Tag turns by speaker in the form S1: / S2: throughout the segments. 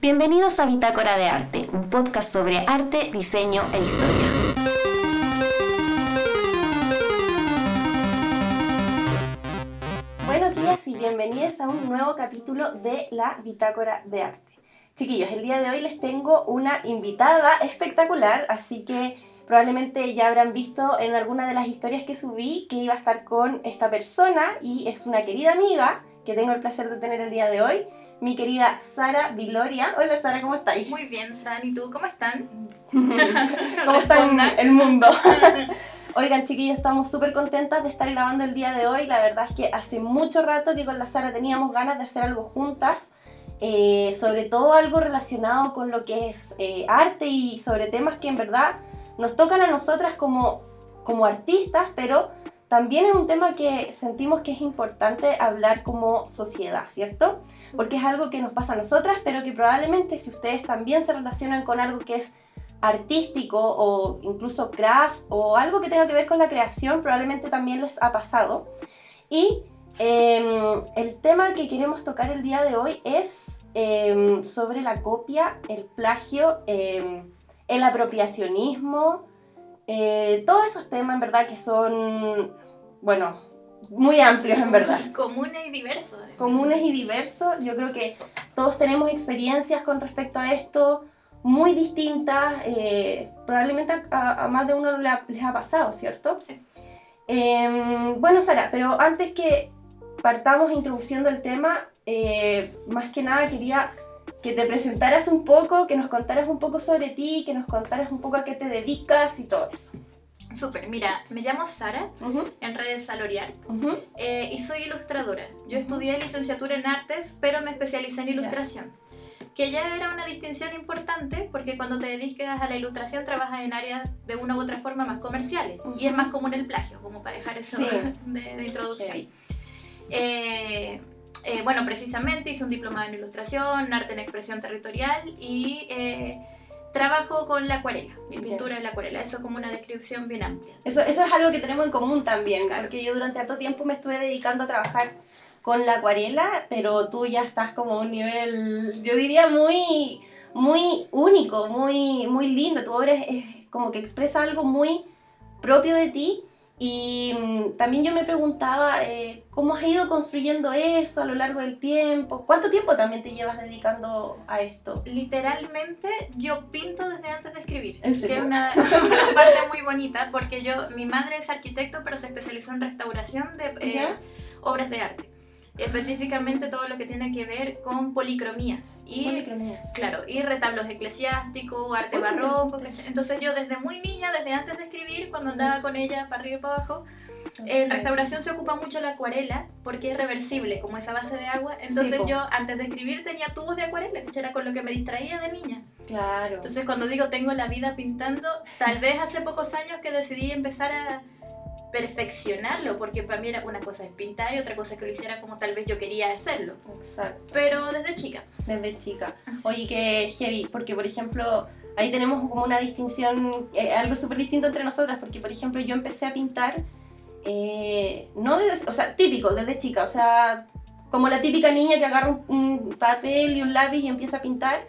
S1: Bienvenidos a Bitácora de Arte, un podcast sobre arte, diseño e historia. Buenos días y bienvenidos a un nuevo capítulo de la Bitácora de Arte. Chiquillos, el día de hoy les tengo una invitada espectacular, así que probablemente ya habrán visto en alguna de las historias que subí que iba a estar con esta persona y es una querida amiga que tengo el placer de tener el día de hoy mi querida Sara Viloria. Hola Sara, ¿cómo estáis?
S2: Muy bien, Fran, ¿y tú cómo están?
S1: ¿Cómo está el mundo? Oigan, chiquillos, estamos súper contentas de estar grabando el día de hoy. La verdad es que hace mucho rato que con la Sara teníamos ganas de hacer algo juntas. Eh, sobre todo algo relacionado con lo que es eh, arte y sobre temas que en verdad nos tocan a nosotras como, como artistas, pero también es un tema que sentimos que es importante hablar como sociedad, ¿cierto? Porque es algo que nos pasa a nosotras, pero que probablemente si ustedes también se relacionan con algo que es artístico o incluso craft o algo que tenga que ver con la creación, probablemente también les ha pasado. Y em, el tema que queremos tocar el día de hoy es em, sobre la copia, el plagio, em, el apropiacionismo, eh, todos esos temas, en verdad, que son, bueno, muy amplios, en verdad.
S2: Comunes y diversos.
S1: Comunes y diversos. Yo creo que todos tenemos experiencias con respecto a esto muy distintas. Eh, probablemente a, más de uno les ha pasado, ¿cierto? Sí. Em, bueno, Sara, pero antes que partamos introduciendo el tema, eh, más que nada quería que te presentaras un poco, que nos contaras un poco sobre ti, que nos contaras un poco a qué te dedicas y todo eso.
S2: Súper, mira, me llamo Sara, en redes Saloriart, eh, y soy ilustradora. Yo estudié licenciatura en artes, pero me especialicé en ilustración. Que ya era una distinción importante porque cuando te dedicas a la ilustración trabajas en áreas de una u otra forma más comerciales y es más común el plagio, como para dejar eso de, introducción. Eh, eh, bueno, precisamente hice un diplomado en ilustración, arte en expresión territorial y eh, trabajo con la acuarela. Mi pintura es la acuarela. Eso como una descripción bien amplia.
S1: Eso, eso es algo que tenemos en común también, porque yo durante harto tiempo me estuve dedicando a trabajar con la acuarela, pero tú ya estás como a un nivel, yo diría, muy, muy único, muy, muy lindo. Tu obra es como que expresa algo muy propio de ti y mm, también yo me preguntaba eh, cómo has ido construyendo eso a lo largo del tiempo. ¿Cuánto tiempo también te llevas dedicando a esto?
S2: Literalmente yo pinto desde antes de escribir. Que es una, parte muy bonita porque yo, mi madre es arquitecto pero se especializó en restauración de eh, obras de arte específicamente todo lo que tiene que ver con policromías. Y, policromías. Claro, y retablos eclesiásticos, arte barroco. Entonces yo desde muy niña, desde antes de escribir, cuando andaba con ella para arriba y para abajo, en restauración se ocupa mucho la acuarela porque es reversible, como esa base de agua. Entonces yo antes de escribir tenía tubos de acuarela, que era con lo que me distraía de niña.
S1: Claro.
S2: Entonces cuando digo tengo la vida pintando, tal vez hace pocos años que decidí empezar a perfeccionarlo, porque para mí era una cosa es pintar y otra cosa es que lo hiciera como tal vez yo quería hacerlo.
S1: Exacto.
S2: Pero desde chica.
S1: Desde chica. Oye, que heavy, porque por ejemplo, ahí tenemos como una distinción, eh, algo súper distinto entre nosotras, porque por ejemplo yo empecé a pintar, eh, no desde, o sea, típico, desde chica, o sea, como la típica niña que agarra un, papel y un lápiz y empieza a pintar,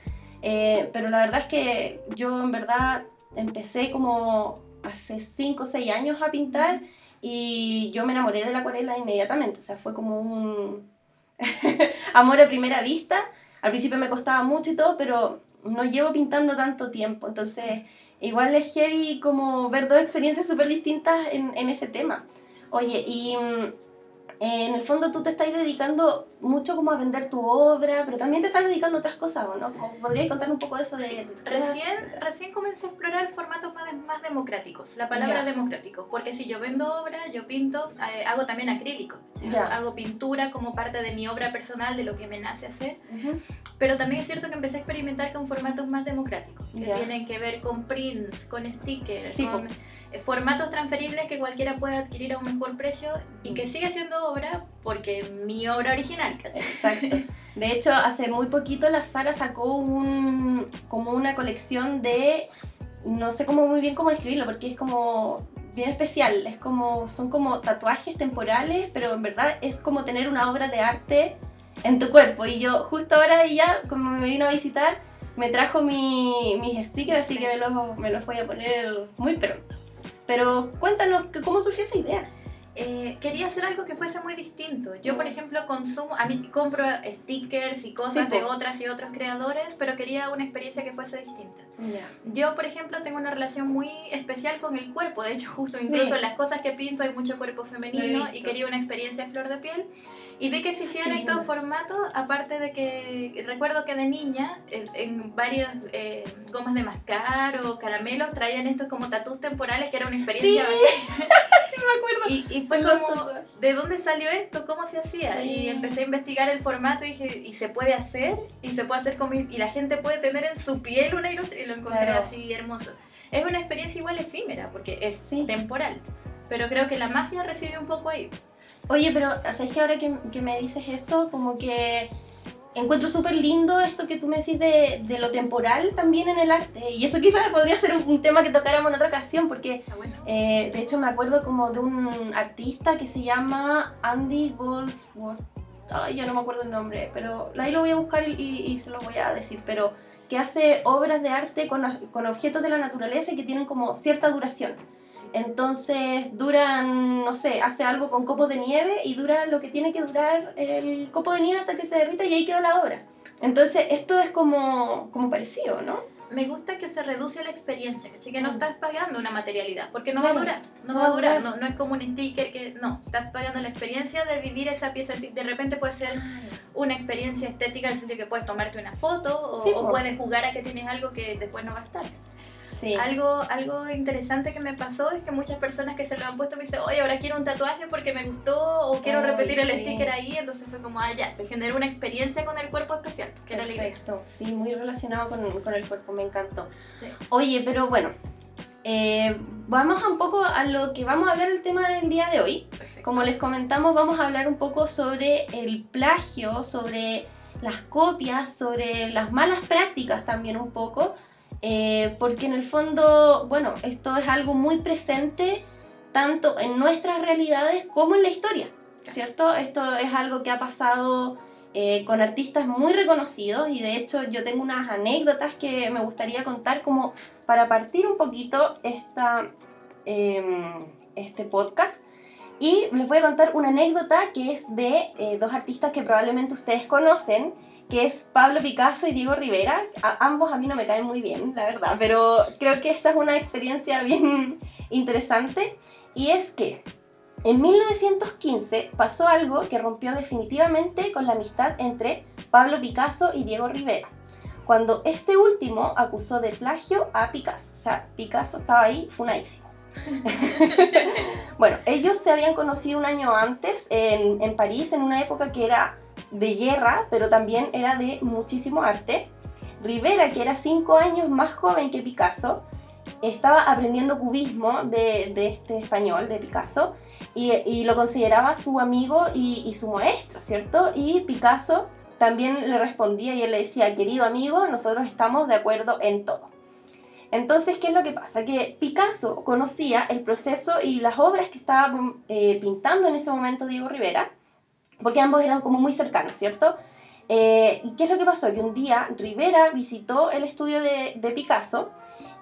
S1: eh, pero la verdad es que yo en verdad empecé como hace 5 o 6 años a pintar y yo me enamoré de la acuarela inmediatamente, o sea, fue como un amor a primera vista. Al principio me costaba mucho y todo, pero no llevo pintando tanto tiempo, entonces igual es heavy como ver dos experiencias súper distintas en, en ese tema. Oye, y mm, en el fondo tú te estás dedicando mucho como a vender tu obra, pero también te estás dedicando a otras cosas, ¿no? ¿Podrías contar un poco de eso de...
S2: recién, recién comencé a explorar formatos más, más democráticos, la palabra democrático, porque si yo vendo obra, yo pinto, eh, hago también acrílico, hago pintura como parte de mi obra personal, de lo que me nace hacer, pero también es cierto que empecé a experimentar con formatos más democráticos, que tienen que ver con prints, con stickers, con... Eh, formatos transferibles que cualquiera puede adquirir a un mejor precio y que sigue siendo obra porque mi obra original,
S1: Exacto. De hecho, hace muy poquito la Sara sacó un, como una colección de, no sé cómo muy bien cómo describirlo, porque es como bien especial, es como, son como tatuajes temporales, pero en verdad es como tener una obra de arte en tu cuerpo. Y yo justo ahora ella, como me vino a visitar, me trajo mi, mis stickers, así que me los, me los voy a poner muy pronto. Pero cuéntanos, ¿cómo surgió esa idea?
S2: Eh, quería hacer algo que fuese muy distinto. Yo, por ejemplo, consumo, a mí compro stickers y cosas de otras y otros creadores, pero quería una experiencia que fuese distinta. Yo, por ejemplo, tengo una relación muy especial con el cuerpo. De hecho, justo incluso en las cosas que pinto hay mucho cuerpo femenino y quería una experiencia flor de piel. Y vi que existían estos formatos, aparte de que recuerdo que de niña, en varias eh, gomas de mascar o caramelos, traían estos como tatús temporales, que era una experiencia.
S1: Sí, sí me acuerdo.
S2: Y, y fue como, ¿de dónde salió esto? ¿Cómo se hacía? Y empecé a investigar el formato y dije, ¿y se puede hacer? Y se puede hacer con y la gente puede tener en su piel una ilustración. Y lo encontré así hermoso. Es una experiencia igual efímera, porque es temporal. Pero creo que la magia reside un poco ahí.
S1: Oye, pero ¿sabes que ahora que, que me dices eso, como que encuentro súper lindo esto que tú me decís de, de, lo temporal también en el arte. Y eso quizás podría ser un, tema que tocáramos en otra ocasión, porque ah, eh, de hecho me acuerdo como de un artista que se llama Andy Goldsworth. Ay, ya no me acuerdo el nombre, pero ahí lo voy a buscar y, y, se lo voy a decir. Pero que hace obras de arte con, con objetos de la naturaleza y que tienen como cierta duración. Entonces duran, no sé, hace algo con copos de nieve y dura lo que tiene que durar el copo de nieve hasta que se derrita y ahí queda la obra. Entonces esto es como, como parecido, ¿no?
S2: Me gusta que se reduce la experiencia, Que no mm. estás pagando una materialidad, porque no va a durar, no, va a durar, no, no, es como un sticker que, no, estás pagando la experiencia de vivir esa pieza, de repente puede ser una experiencia estética en el sentido que puedes tomarte una foto o, o puedes jugar a que tienes algo que después no va a estar. Algo, algo interesante que me pasó es que muchas personas que se lo han puesto me dicen, oye, ahora quiero un tatuaje porque me gustó o quiero repetir el sticker ahí. Entonces fue como, ah, ya, se generó una experiencia con el cuerpo especial, que era la idea.
S1: Sí, muy relacionado con, con el cuerpo, me encantó. Oye, pero bueno, eh, vamos un poco a lo que vamos a hablar el tema del día de hoy. Como les comentamos, vamos a hablar un poco sobre el plagio, sobre las copias, sobre las malas prácticas también un poco eh, porque en el fondo, bueno, esto es algo muy presente tanto en nuestras realidades como en la historia, ¿cierto? Esto es algo que ha pasado eh, con artistas muy reconocidos y de hecho yo tengo unas anécdotas que me gustaría contar como para partir un poquito esta, em, este podcast. Y les voy a contar una anécdota que es de eh, dos artistas que probablemente ustedes conocen que es Pablo Picasso y Diego Rivera. ambos a mí no me caen muy bien, la verdad, pero creo que esta es una experiencia bien interesante. Y es que en 1915 pasó algo que rompió definitivamente con la amistad entre Pablo Picasso y Diego Rivera, cuando este último acusó de plagio a Picasso. O sea, Picasso estaba ahí funadísimo. bueno, ellos se habían conocido un año antes en, en París, en una época que era de guerra, pero también era de muchísimo arte. Rivera, que era cinco años más joven que Picasso, estaba aprendiendo cubismo de, este español, de Picasso, y, lo consideraba su amigo y, su maestro, ¿cierto? Y Picasso también le respondía y él le decía, querido amigo, nosotros estamos de acuerdo en todo. Entonces, ¿qué es lo que pasa? Que Picasso conocía el proceso y las obras que estaba eh, pintando en ese momento Diego Rivera, porque ambos eran como muy cercanos, ¿cierto? Eh, ¿Qué es lo que pasó? Que un día Rivera visitó el estudio de, de, Picasso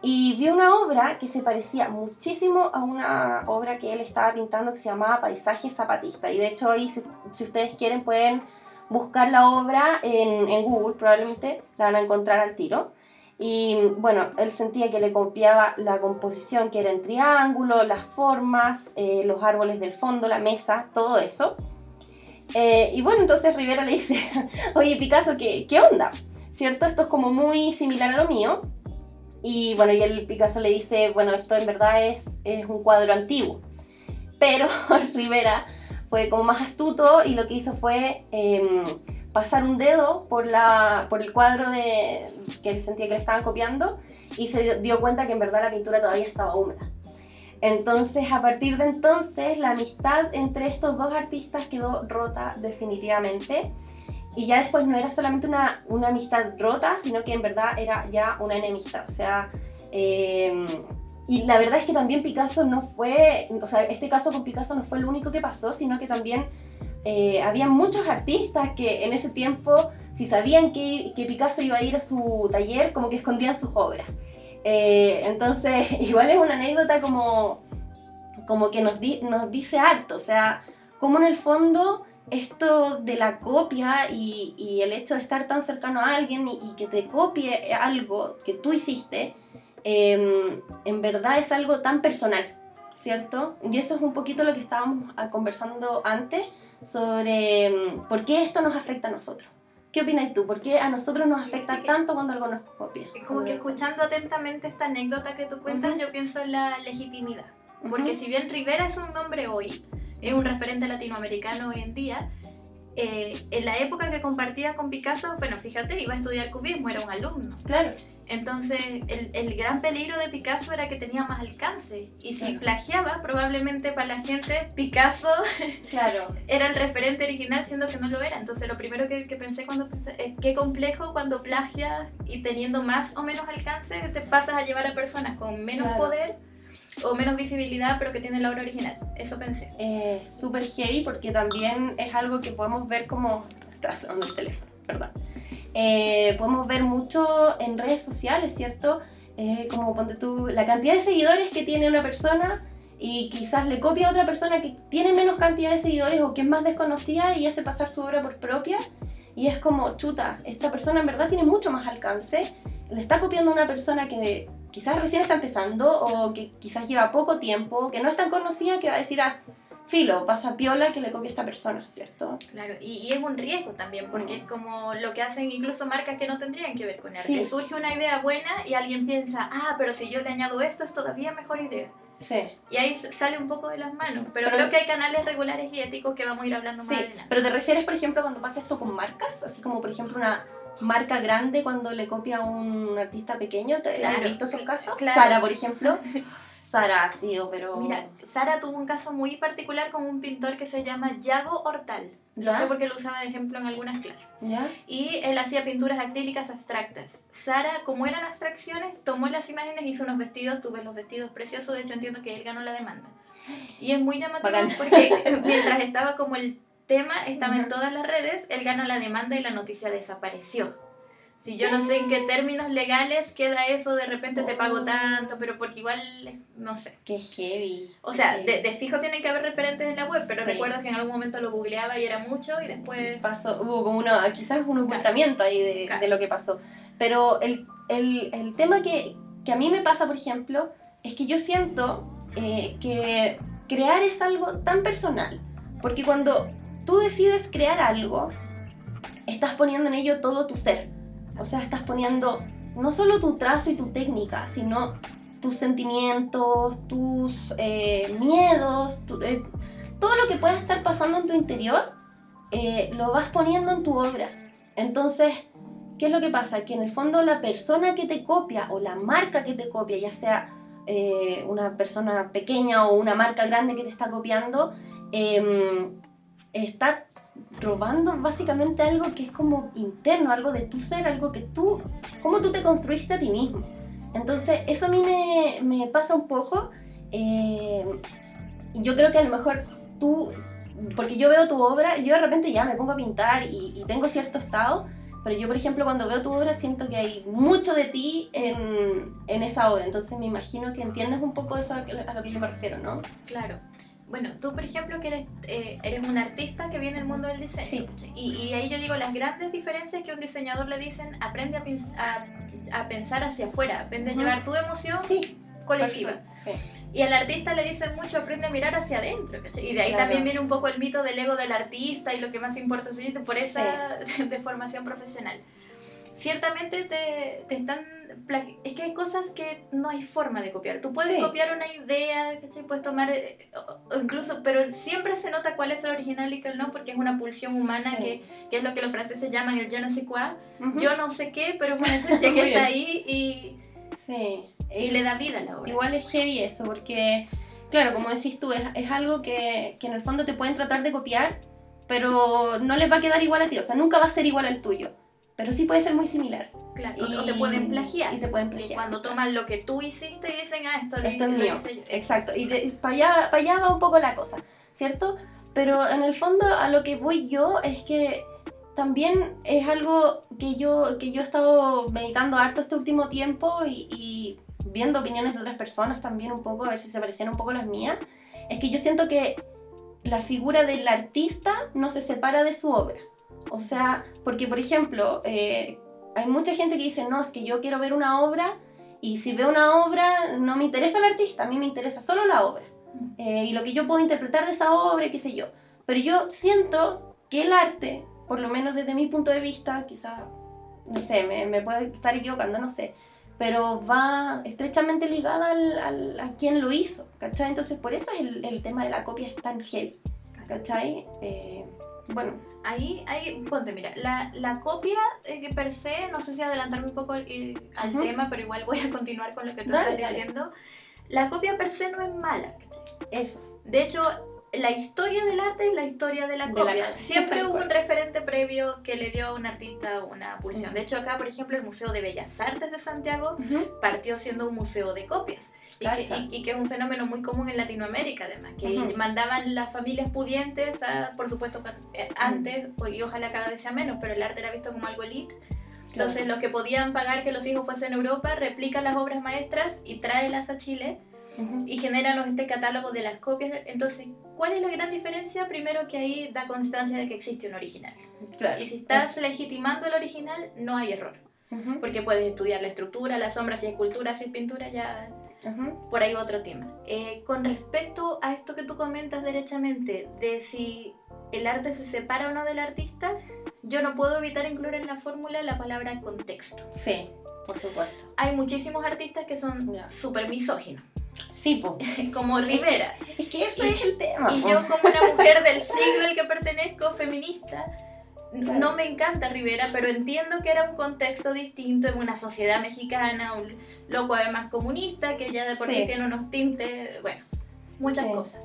S1: y vio una obra que se parecía muchísimo a una obra que él estaba pintando que se llamaba Paisaje Zapatista. Y de hecho ahí, si, ustedes quieren, pueden buscar la obra en, en, Google, probablemente la van a encontrar al tiro. Y bueno, él sentía que le copiaba la composición, que era en triángulo, las formas, eh, los árboles del fondo, la mesa, todo eso. Eh, y bueno, entonces Rivera le dice, oye Picasso, ¿qué, ¿qué onda? ¿Cierto? Esto es como muy similar a lo mío. Y bueno, y el Picasso le dice, bueno, esto en verdad es, es un cuadro antiguo. Pero Rivera fue como más astuto y lo que hizo fue em, pasar un dedo por, la, por el cuadro de, que él sentía que le estaban copiando y se dio cuenta que en verdad la pintura todavía estaba húmeda. Entonces, a partir de entonces, la amistad entre estos dos artistas quedó rota definitivamente. Y ya después no era solamente una, una amistad rota, sino que en verdad era ya una enemistad. O sea, em, y la verdad es que también Picasso no fue, o sea, este caso con Picasso no fue el único que pasó, sino que también eh, había muchos artistas que en ese tiempo, si sabían que, que, Picasso iba a ir a su taller, como que escondían sus obras. Eh, entonces, igual es una anécdota como, como que nos, nos dice harto, o sea, como en el fondo esto de la copia y, y, el hecho de estar tan cercano a alguien y, que te copie algo que tú hiciste, em, en verdad es algo tan personal, ¿cierto? Y eso es un poquito lo que estábamos conversando antes sobre em, por qué esto nos afecta a nosotros. ¿Qué opinas tú? ¿Por qué a nosotros nos afecta tanto cuando algo nos copia?
S2: Como que escuchando atentamente esta anécdota que tú cuentas, yo pienso en la legitimidad. Porque si bien Rivera es un nombre hoy, es un referente latinoamericano hoy en día. Eh, en la época que compartía con Picasso, bueno, fíjate, iba a estudiar cubismo, era un alumno.
S1: Claro.
S2: Entonces, el, el gran peligro de Picasso era que tenía más alcance. Y si plagiaba, probablemente para la gente, Picasso
S1: claro.
S2: era el referente original, siendo que no lo era. Entonces, lo primero que, que pensé cuando pensé es qué complejo cuando plagias y teniendo más o menos alcance, te pasas a llevar a personas con menos poder o menos visibilidad, pero que tiene la obra original. Eso pensé.
S1: Eh, Súper heavy porque también es algo que podemos ver como... Está sonando el teléfono, perdón. Eh, podemos ver mucho en redes sociales, ¿cierto? Eh, como ponte tú, la cantidad de seguidores que tiene una persona y quizás le copia a otra persona que tiene menos cantidad de seguidores o que es más desconocida y hace pasar su obra por propia. Y es como, chuta, esta persona en verdad tiene mucho más alcance. Le está copiando a una persona que quizás recién está empezando o que quizás lleva poco tiempo, que no es tan conocida, que va a decir, ah, filo, pasa piola que le copia a esta persona, ¿cierto?
S2: Claro, y, es un riesgo también, porque es como lo que hacen incluso marcas que no tendrían que ver con arte. Surge una idea buena y alguien piensa, ah, pero si yo le añado esto, es todavía mejor idea.
S1: Sí.
S2: Y ahí sale un poco de las manos. Pero, creo que hay canales regulares y éticos que vamos a ir hablando más adelante.
S1: Pero te refieres, por ejemplo, cuando pasa esto con marcas, así como por ejemplo una marca grande cuando le copia a un artista pequeño. ¿Te has visto esos casos? Sara, por ejemplo. Sara ha sido, pero...
S2: Mira, Sara tuvo un caso muy particular con un pintor que se llama Yago Hortal. No sé por qué lo usaba de ejemplo en algunas clases.
S1: ¿Ya?
S2: Y él hacía pinturas acrílicas abstractas. Sara, como eran abstracciones, tomó las imágenes, hizo unos vestidos, tuve los vestidos preciosos, de hecho entiendo que él ganó la demanda. Y es muy llamativo porque mientras estaba como el tema estaba en todas las redes, él gana la demanda y la noticia desapareció. Si yo no sé en qué términos legales queda eso, de repente te pago tanto, pero porque igual, no sé.
S1: Qué heavy.
S2: O sea, De, de, fijo tienen que haber referentes en la web, pero recuerdo que en algún momento lo googleaba y era mucho y después...
S1: Pasó, hubo como uno, quizás un ocultamiento ahí de, de, lo que pasó. Pero el, el, el tema que, que, a mí me pasa, por ejemplo, es que yo siento eh, que crear es algo tan personal. Porque cuando tú decides crear algo, estás poniendo en ello todo tu ser. O sea, estás poniendo no solo tu trazo y tu técnica, sino tus sentimientos, tus eh, miedos, eh, todo lo que pueda estar pasando en tu interior, eh, lo vas poniendo en tu obra. Entonces, ¿qué es lo que pasa? Que en el fondo la persona que te copia o la marca que te copia, ya sea una persona pequeña o una marca grande que te está copiando, está robando básicamente algo que es como interno, algo de tu ser, algo que tú, cómo tú te construiste a ti mismo. Entonces, eso a mí me, me pasa un poco. Eh, yo creo que a lo mejor tú, porque yo veo tu obra, yo de repente ya me pongo a pintar y, tengo cierto estado, pero yo, por ejemplo, cuando veo tu obra siento que hay mucho de ti en, en esa obra. Entonces, me imagino que entiendes un poco eso a lo que yo me refiero, ¿no?
S2: Claro bueno, tú por ejemplo que eres, eh, eres un artista que viene del mundo del diseño. Y, y, ahí yo digo las grandes diferencias que un diseñador le dicen, aprende a, a, pensar hacia afuera, aprende a llevar tu emoción colectiva. Y al artista le dicen mucho, aprende a mirar hacia adentro. Y de ahí también viene un poco el mito del ego del artista y lo que más importa es por esa deformación profesional ciertamente te, te, están... Es que hay cosas que no hay forma de copiar. Tú puedes copiar una idea, ¿cachai? Puedes tomar... Eh, o incluso, pero siempre se nota cuál es el original y cuál no, porque es una pulsión humana que, que, es lo que los franceses llaman el yo no sé cuál. Yo no sé qué, pero es una esencia que está ahí y...
S1: Sí.
S2: Y le da vida a la obra.
S1: Igual es heavy eso, porque, claro, como decís tú, es, es algo que, que en el fondo te pueden tratar de copiar, pero no les va a quedar igual a ti, o sea, nunca va a ser igual al tuyo pero sí puede ser muy similar.
S2: Claro, o te pueden plagiar.
S1: Y te pueden plagiar.
S2: cuando toman lo que tú hiciste y dicen, ah, esto,
S1: esto es mío. Exacto. Y para allá, allá va un poco la cosa, ¿cierto? pero en el fondo a lo que voy yo es que también es algo que yo, que yo he estado meditando harto este último tiempo y, viendo opiniones de otras personas también un poco, a ver si se parecían un poco las mías, es que yo siento que la figura del artista no se separa de su obra. O sea, porque por ejemplo, eh, hay mucha gente que dice, no, es que yo quiero ver una obra y si veo una obra no me interesa el artista, a mí me interesa solo la obra. Mm. Eh, y lo que yo puedo interpretar de esa obra, qué sé yo. Pero yo siento que el arte por lo menos desde mi punto de vista, quizá, no sé, me, me puedo estar equivocando, no sé, pero va estrechamente ligada al, a quien lo hizo, ¿cachai? Entonces por eso el, el, tema de la copia es tan heavy, ¿cachai? Eh, bueno.
S2: Ahí, ahí, ponte, mira, la, la copia eh, que per se, no sé si adelantarme un poco eh, al tema, pero igual voy a continuar con lo que tú estás diciendo. La copia per se no es mala, ¿cachai?
S1: Eso.
S2: De hecho, la historia del arte es la historia de la copia. Siempre hubo un referente previo que le dio a un artista una pulsión. De hecho, acá, por ejemplo, el Museo de Bellas Artes de Santiago partió siendo un museo de copias. Y que, es un fenómeno muy común en Latinoamérica, además, que mandaban las familias pudientes, por supuesto, eh, antes, y ojalá cada vez sea menos, pero el arte era visto como algo elite. Entonces, los que podían pagar que los hijos fuesen a Europa replican las obras maestras y tráelas a Chile y generan este catálogo de las copias. Entonces, ¿cuál es la gran diferencia? Primero que ahí da constancia de que existe un original. y si estás legitimando el original, no hay error. Porque puedes estudiar la estructura, las sombras, si hay escultura, si es pintura, ya por ahí otro tema. Eh, con respecto a esto que tú comentas derechamente, de si el arte se separa o no del artista, yo no puedo evitar incluir en la fórmula la palabra contexto.
S1: Sí, por supuesto.
S2: Hay muchísimos artistas que son súper misóginos.
S1: Sí,
S2: como Rivera.
S1: Es que ese es el tema.
S2: Y yo como una mujer del siglo al que pertenezco, feminista, no me encanta Rivera, pero entiendo que era un contexto distinto en una sociedad mexicana, un loco además comunista, que ya de por sí, tiene unos tintes, bueno, muchas cosas.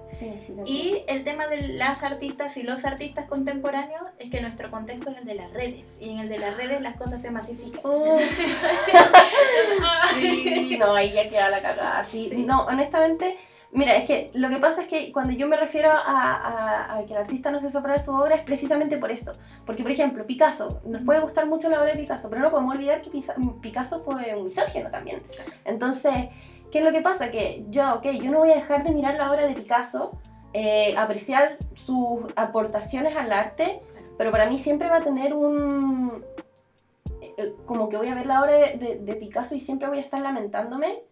S2: y el tema de las artistas y los artistas contemporáneos es que nuestro contexto es el de las redes, y en el de las redes las cosas se masifican.
S1: sí, no, ahí ya queda la cagada. Sí, no, honestamente, mira, es que lo que pasa es que cuando yo me refiero a, a, que el artista no se sopra de su obra es precisamente por esto. Porque, por ejemplo, Picasso, nos puede gustar mucho la obra de Picasso, pero no podemos olvidar que Picasso fue un misógino también. Entonces, ¿qué es lo que pasa? Que yo, ok, yo no voy a dejar de mirar la obra de Picasso, eh, apreciar sus aportaciones al arte, pero para mí siempre va a tener un, eh, como que voy a ver la obra de, Picasso y siempre voy a estar lamentándome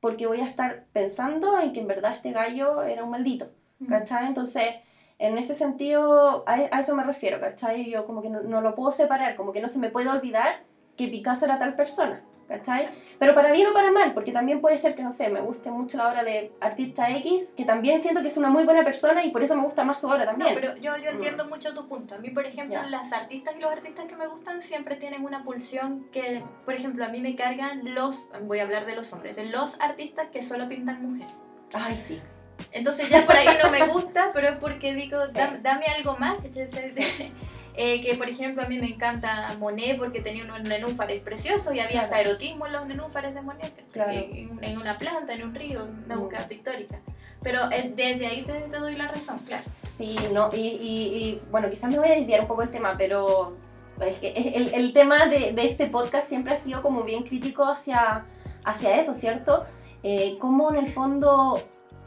S1: porque voy a estar pensando en que en verdad este gallo era un maldito, ¿cachai? Entonces, en ese sentido, a, eso me refiero, ¿cachai? Yo como que no, no, lo puedo separar, como que no se me puede olvidar que Picasso era tal persona. ¿Cachai? Pero para bien o para mal, porque también puede ser que, no sé, me guste mucho la obra de artista X, que también siento que es una muy buena persona y por eso me gusta más su obra también.
S2: No, pero yo, yo entiendo mucho tu punto. A mí, por ejemplo, las artistas y los artistas que me gustan siempre tienen una pulsión que, por ejemplo, a mí me cargan los, voy a hablar de los hombres, los artistas que solo pintan mujeres.
S1: Ay, sí.
S2: Entonces ya por ahí no me gusta, pero es porque digo, dame, algo más. Eh, que por ejemplo a mí me encanta Monet porque tenía unos nenúfares preciosos y había hasta erotismo en los nenúfares de Monet, en, una planta, en un río, una búsqueda pictórica. Pero desde ahí te, te, doy la razón, claro.
S1: Sí, no, y, y, bueno, quizás me voy a desviar un poco el tema, pero es que el, el tema de, de, este podcast siempre ha sido como bien crítico hacia, hacia eso, ¿cierto? Eh, como en el fondo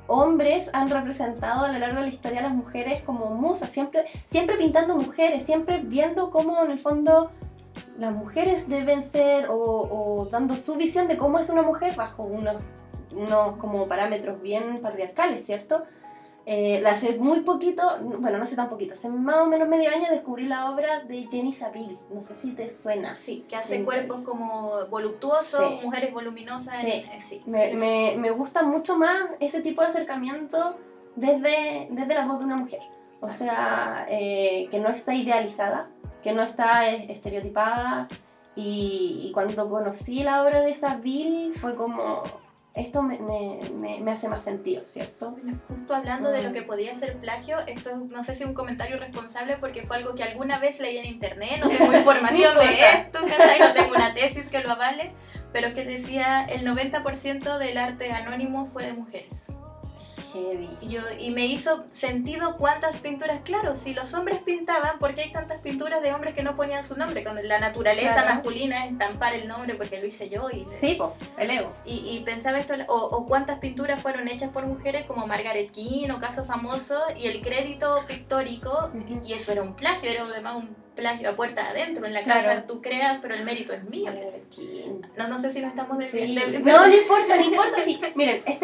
S1: hombres han representado a lo largo de la historia a las mujeres como musas, siempre, siempre pintando mujeres, siempre viendo cómo en el fondo las mujeres deben ser o, dando su visión de cómo es una mujer bajo unos, unos como parámetros bien patriarcales, ¿cierto? Eh, hace muy poquito, bueno, no sé tan poquito, hace más o menos medio año descubrí la obra de Jenny Saville, no sé si te suena.
S2: Sí, que hace cuerpos como voluptuosos, mujeres voluminosas. Sí.
S1: Eh, sí. Me, me, me, gusta mucho más ese tipo de acercamiento desde, desde la voz de una mujer. O sea, eh, que no está idealizada, que no está estereotipada. Y, y cuando conocí la obra de Saville fue como esto me, me, me, hace más sentido, ¿cierto?
S2: justo hablando de lo mm. que podía ser plagio, esto no sé si es un comentario responsable porque fue algo que alguna vez leí en internet, no tengo información de esto, no tengo una tesis que lo avale, pero que decía el 90% del arte anónimo fue de mujeres.
S1: Heavy.
S2: Yo, y me hizo sentido cuántas pinturas, claro, si los hombres pintaban, ¿por qué hay tantas pinturas de hombres que no ponían su nombre? Cuando la naturaleza masculina es estampar el nombre porque lo hice yo. Y,
S1: sí, pues, el ego.
S2: Y, pensaba esto, o, cuántas pinturas fueron hechas por mujeres como Margaret King o caso famoso, y el crédito pictórico, y eso era un plagio, era además un plagio a puerta adentro, en la casa tú creas, pero el mérito es mío. No, no sé si no estamos de,
S1: No, no importa, no importa. Sí. Miren, este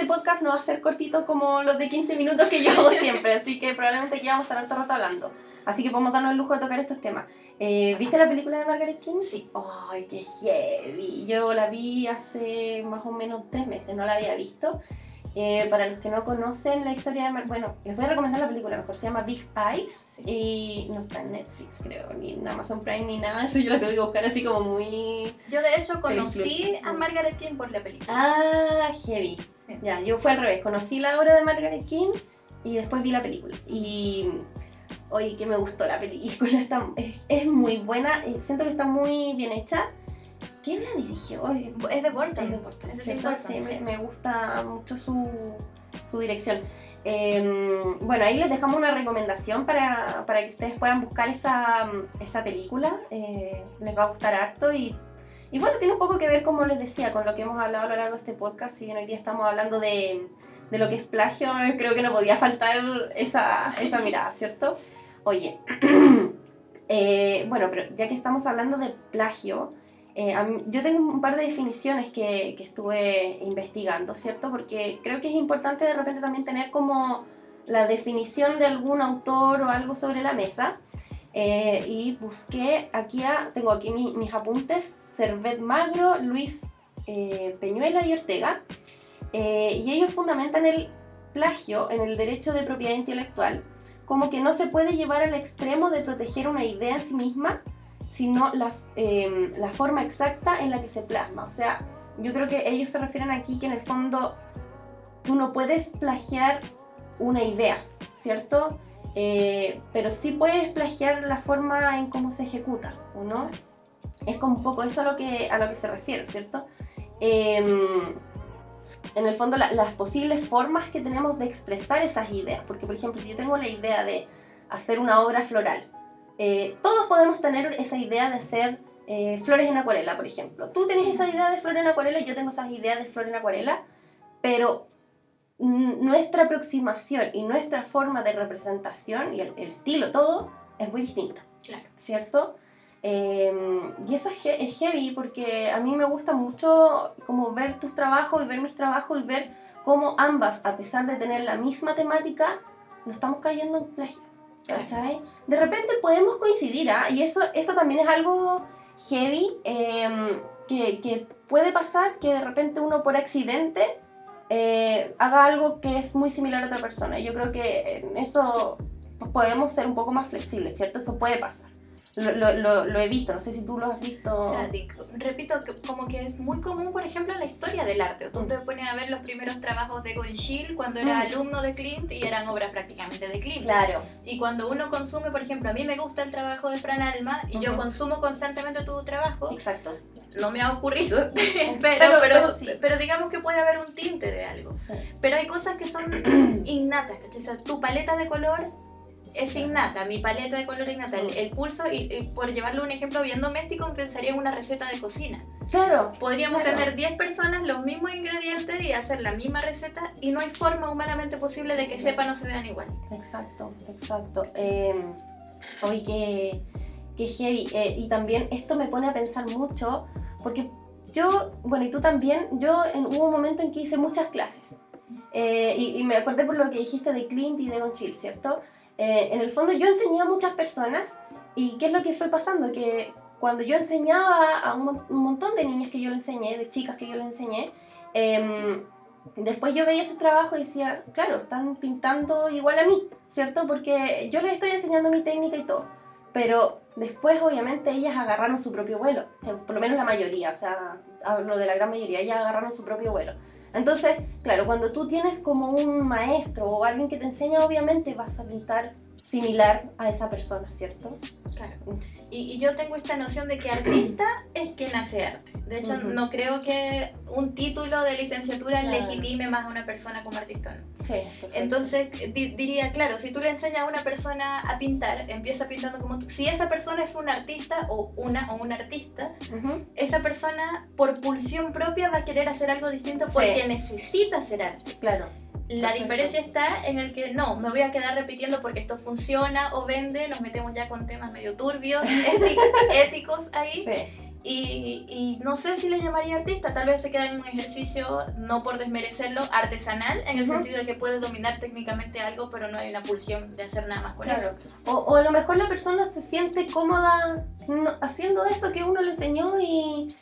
S1: no va a ser cortito como los de 15 minutos que yo hago siempre, así que probablemente aquí vamos a estar todo rato hablando. Así que podemos darnos el lujo de tocar estos temas. Eh, ¿Viste la película de Margaret King?
S2: Sí.
S1: ¡Ay, qué heavy! Yo la vi hace más o menos tres meses, no la había visto. Eh, para los que no conocen la historia de Mar bueno, les voy a recomendar la película, mejor se llama Big Eyes y no está en Netflix, creo, ni en Amazon Prime ni nada, eso yo la tengo que buscar así como muy.
S2: Yo de hecho conocí a Margaret King por la película.
S1: Ah, heavy. Ya, yo fue al revés, conocí la obra de Margaret King y después vi la película. Y. Oye, que me gustó la película, está, es, es muy buena, siento que está muy bien hecha ¿Quién la dirigió?
S2: Es de Burton.
S1: Es de Burton. sí, Me, gusta mucho su, su dirección. Em, bueno, ahí les dejamos una recomendación para, para que ustedes puedan buscar esa, esa película. Eh, les va a gustar harto y, y, bueno, tiene un poco que ver, como les decía, con lo que hemos hablado a lo largo de este podcast. Si bien hoy día estamos hablando de, de lo que es plagio, creo que no podía faltar esa, esa mirada, ¿cierto? Oye, eh, bueno, pero ya que estamos hablando de plagio, eh, yo tengo un par de definiciones que, que, estuve investigando, ¿cierto? Porque creo que es importante de repente también tener como la definición de algún autor o algo sobre la mesa. Eh, y busqué aquí, tengo aquí mis apuntes, Servet Magro, Luis eh, Peñuela y Ortega. y ellos fundamentan el plagio en el derecho de propiedad intelectual como que no se puede llevar al extremo de proteger una idea en sí misma sino la, em, la forma exacta en la que se plasma. O sea, yo creo que ellos se refieren aquí que en el fondo tú no puedes plagiar una idea, ¿cierto? Eh, pero sí puedes plagiar la forma en cómo se ejecuta, ¿o no? Es como un poco eso a lo que, a lo que se refiere, ¿cierto? Em, en el fondo las posibles formas que tenemos de expresar esas ideas, porque por ejemplo si yo tengo la idea de hacer una obra floral, eh, todos podemos tener esa idea de hacer eh, flores en acuarela, por ejemplo. Tú tienes esa idea de flores en acuarela yo tengo esas ideas de flores en acuarela, pero nuestra aproximación y nuestra forma de representación y el, estilo, todo, es muy distinto.
S2: Claro.
S1: ¿Cierto? Em, y eso es, es, heavy porque a mí me gusta mucho como ver tus trabajos y ver mis trabajos y ver cómo ambas, a pesar de tener la misma temática, no estamos cayendo en plagio. ¿cachai? De repente podemos coincidir, ¿ah? Y eso, eso también es algo heavy em, que, que, puede pasar que de repente uno por accidente eh, haga algo que es muy similar a otra persona. Yo creo que en eso podemos ser un poco más flexibles, ¿cierto? Eso puede pasar. Lo, lo, lo, he visto, no sé si tú lo has visto.
S2: O sea, repito, como que es muy común, por ejemplo, en la historia del arte. Tú te pones a ver los primeros trabajos de Gonchil cuando era mm. alumno de Klimt y eran obras prácticamente de Klimt.
S1: Claro.
S2: Y cuando uno consume, por ejemplo, a mí me gusta el trabajo de Fran Alma y yo consumo constantemente tu trabajo.
S1: Exacto.
S2: No me ha ocurrido, pero, pero, pero, digamos que puede haber un tinte de algo. Pero hay cosas que son innatas, O sea, tu paleta de color es innata, mi paleta de color innata. El, pulso, y, por llevarlo un ejemplo bien doméstico, pensaría en una receta de cocina.
S1: Claro.
S2: Podríamos tener 10 personas, los mismos ingredientes y hacer la misma receta y no hay forma humanamente posible de que sepan o se vean igual.
S1: Exacto, exacto. Eh, oye, qué, qué heavy. Eh, y también esto me pone a pensar mucho, porque yo, bueno, y tú también, yo en, hubo un momento en que hice muchas clases. Eh, y, me acordé por lo que dijiste de Clint y de Gonchil, ¿cierto? Eh, en el fondo yo enseñé a muchas personas y ¿qué es lo que fue pasando? Que cuando yo enseñaba a un, montón de niñas que yo le enseñé, de chicas que yo le enseñé, em, después yo veía su trabajo y decía, claro, están pintando igual a mí, ¿cierto? Porque yo les estoy enseñando mi técnica y todo. Pero después, obviamente, ellas agarraron su propio vuelo. por lo menos la mayoría, o sea, hablo de la gran mayoría, ellas agarraron su propio vuelo. Entonces, claro, cuando tú tienes como un maestro o alguien que te enseña, obviamente vas a pintar similar a esa persona, ¿cierto?
S2: Claro. Y, yo tengo esta noción de que artista es quien hace arte. De hecho, no creo que un título de licenciatura legitime más a una persona como artista. Sí, Entonces, diría, claro, si tú le enseñas a una persona a pintar, empieza pintando como tú. Si esa persona es un artista o una o un artista, esa persona por pulsión propia va a querer hacer algo distinto porque necesita hacer arte.
S1: Claro.
S2: La diferencia está en el que no, me voy a quedar repitiendo porque esto funciona o vende, nos metemos ya con temas medio turbios, éticos, ahí. Y, y, no sé si le llamaría artista, tal vez se queda en un ejercicio, no por desmerecerlo, artesanal, en el sentido de que puede dominar técnicamente algo, pero no hay una pulsión de hacer nada más con eso.
S1: O, o, a lo mejor la persona se siente cómoda haciendo eso que uno le enseñó y,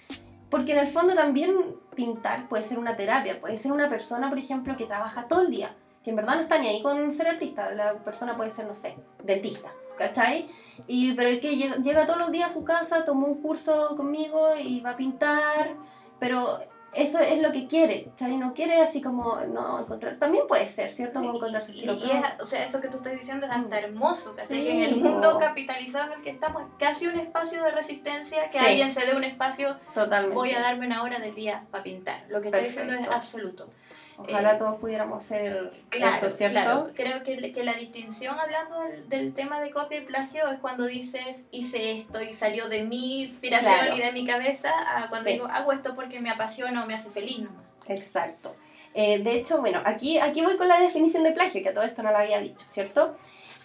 S1: porque en el fondo también pintar puede ser una terapia, puede ser una persona, por ejemplo, que trabaja todo el día, que en verdad no está ni ahí con ser artista, la persona puede ser, no sé, dentista, ¿cachai? Y, pero es que llega, todos los días a su casa, tomó un curso conmigo y va a pintar, pero eso es lo que quiere, ¿cachai? No quiere así como, no, encontrar, también puede ser, ¿cierto? Como encontrar su estilo.
S2: Y, o sea, eso que tú estás diciendo es hasta hermoso, ¿cachai? en el mundo capitalizado en el que estamos es casi un espacio de resistencia, que alguien se dé un espacio,
S1: Totalmente.
S2: voy a darme una hora del día para pintar. Lo que está diciendo es absoluto.
S1: Ojalá eh, todos pudiéramos ser claro, Claro,
S2: creo que, que, la distinción hablando del, tema de copia y plagio es cuando dices hice esto y salió de mi inspiración y de mi cabeza a cuando digo hago esto porque me apasiona o me hace feliz nomás.
S1: Exacto. Eh, de hecho, bueno, aquí, aquí voy con la definición de plagio, que todo esto no lo había dicho, ¿cierto?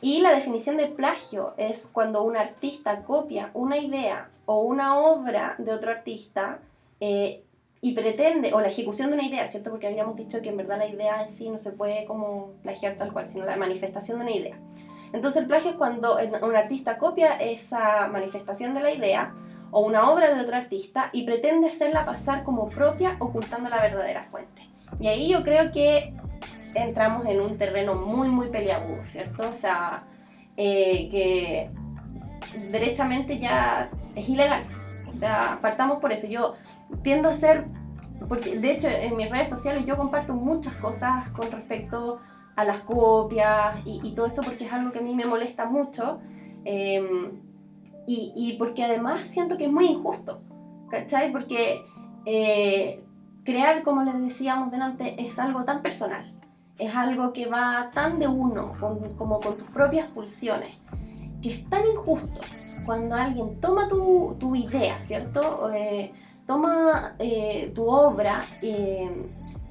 S1: Y la definición de plagio es cuando un artista copia una idea o una obra de otro artista eh, y pretende, o la ejecución de una idea, ¿cierto? Porque habíamos dicho que en verdad la idea en sí no se puede como plagiar tal cual, sino la manifestación de una idea. Entonces el plagio es cuando un artista copia esa manifestación de la idea o una obra de otro artista y pretende hacerla pasar como propia ocultando la verdadera fuente. Y ahí yo creo que entramos en un terreno muy, muy peliagudo, ¿cierto? O sea, eh, que derechamente ya es ilegal. O sea, partamos por eso. Yo tiendo a ser, porque de hecho en mis redes sociales yo comparto muchas cosas con respecto a las copias y, todo eso porque es algo que a mí me molesta mucho em, y, y, porque además siento que es muy injusto, ¿cachai? Porque eh, crear, como les decíamos delante, es algo tan personal, es algo que va tan de uno, como con tus propias pulsiones, que es tan injusto cuando alguien toma tu, tu idea, ¿cierto? Eh, toma eh, tu obra, eh,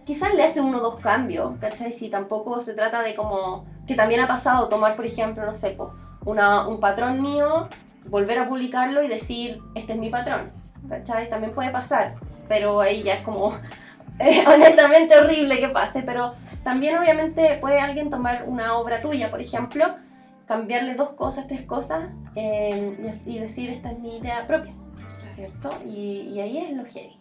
S1: quizás le hace uno o dos cambios, ¿cachai? Si tampoco se trata de como, que también ha pasado tomar, por ejemplo, no sé, una, un patrón mío, volver a publicarlo y decir, este es mi patrón, ¿cachai? También puede pasar, pero ahí ya es como, honestamente horrible que pase, pero también obviamente puede alguien tomar una obra tuya, por ejemplo, cambiarle dos cosas, tres cosas eh, y decir, esta es mi idea propia. ¿cierto? Y, ahí es lo heavy.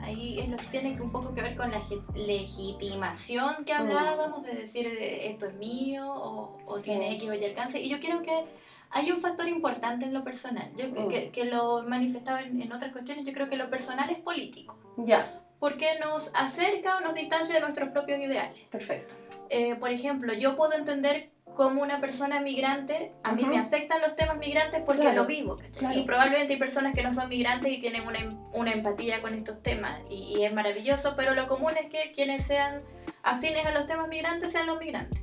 S2: Ahí es lo que tiene un poco que ver con la legitimación que hablábamos, de decir esto es mío o, tiene X o Y alcance. Y yo creo que hay un factor importante en lo personal, yo, mm. que, que, lo he manifestado en, otras cuestiones, yo creo que lo personal es político.
S1: Ya.
S2: Porque nos acerca o nos distancia de nuestros propios ideales.
S1: Perfecto.
S2: Eh, por ejemplo, yo puedo entender como una persona migrante, a mí me afectan los temas migrantes porque lo vivo. Y probablemente hay personas que no son migrantes y tienen una, em, una empatía con estos temas y, es maravilloso, pero lo común es que quienes sean afines a los temas migrantes sean los migrantes.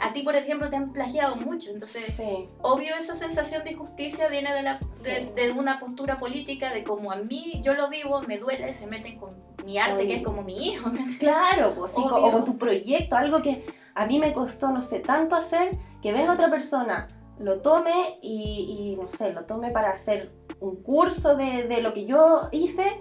S2: A ti, por ejemplo, te han plagiado mucho, entonces, obvio, esa sensación de injusticia viene de, la, de, una postura política, de como a mí yo lo vivo, me duele, se meten con mi arte, que es como mi hijo.
S1: Claro, pues, o con tu proyecto, algo que a mí me costó, no sé, tanto hacer que venga otra persona, lo tome y, no sé, lo tome para hacer un curso de, lo que yo hice,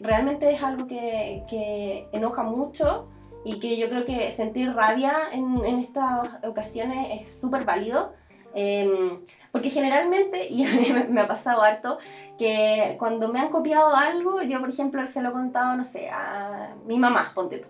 S1: realmente es algo que, que, enoja mucho y que yo creo que sentir rabia en, estas ocasiones es súper válido. Em, porque generalmente, y me, ha pasado harto, que cuando me han copiado algo, yo por ejemplo se lo he contado, no sé, a mi mamá, ponte tú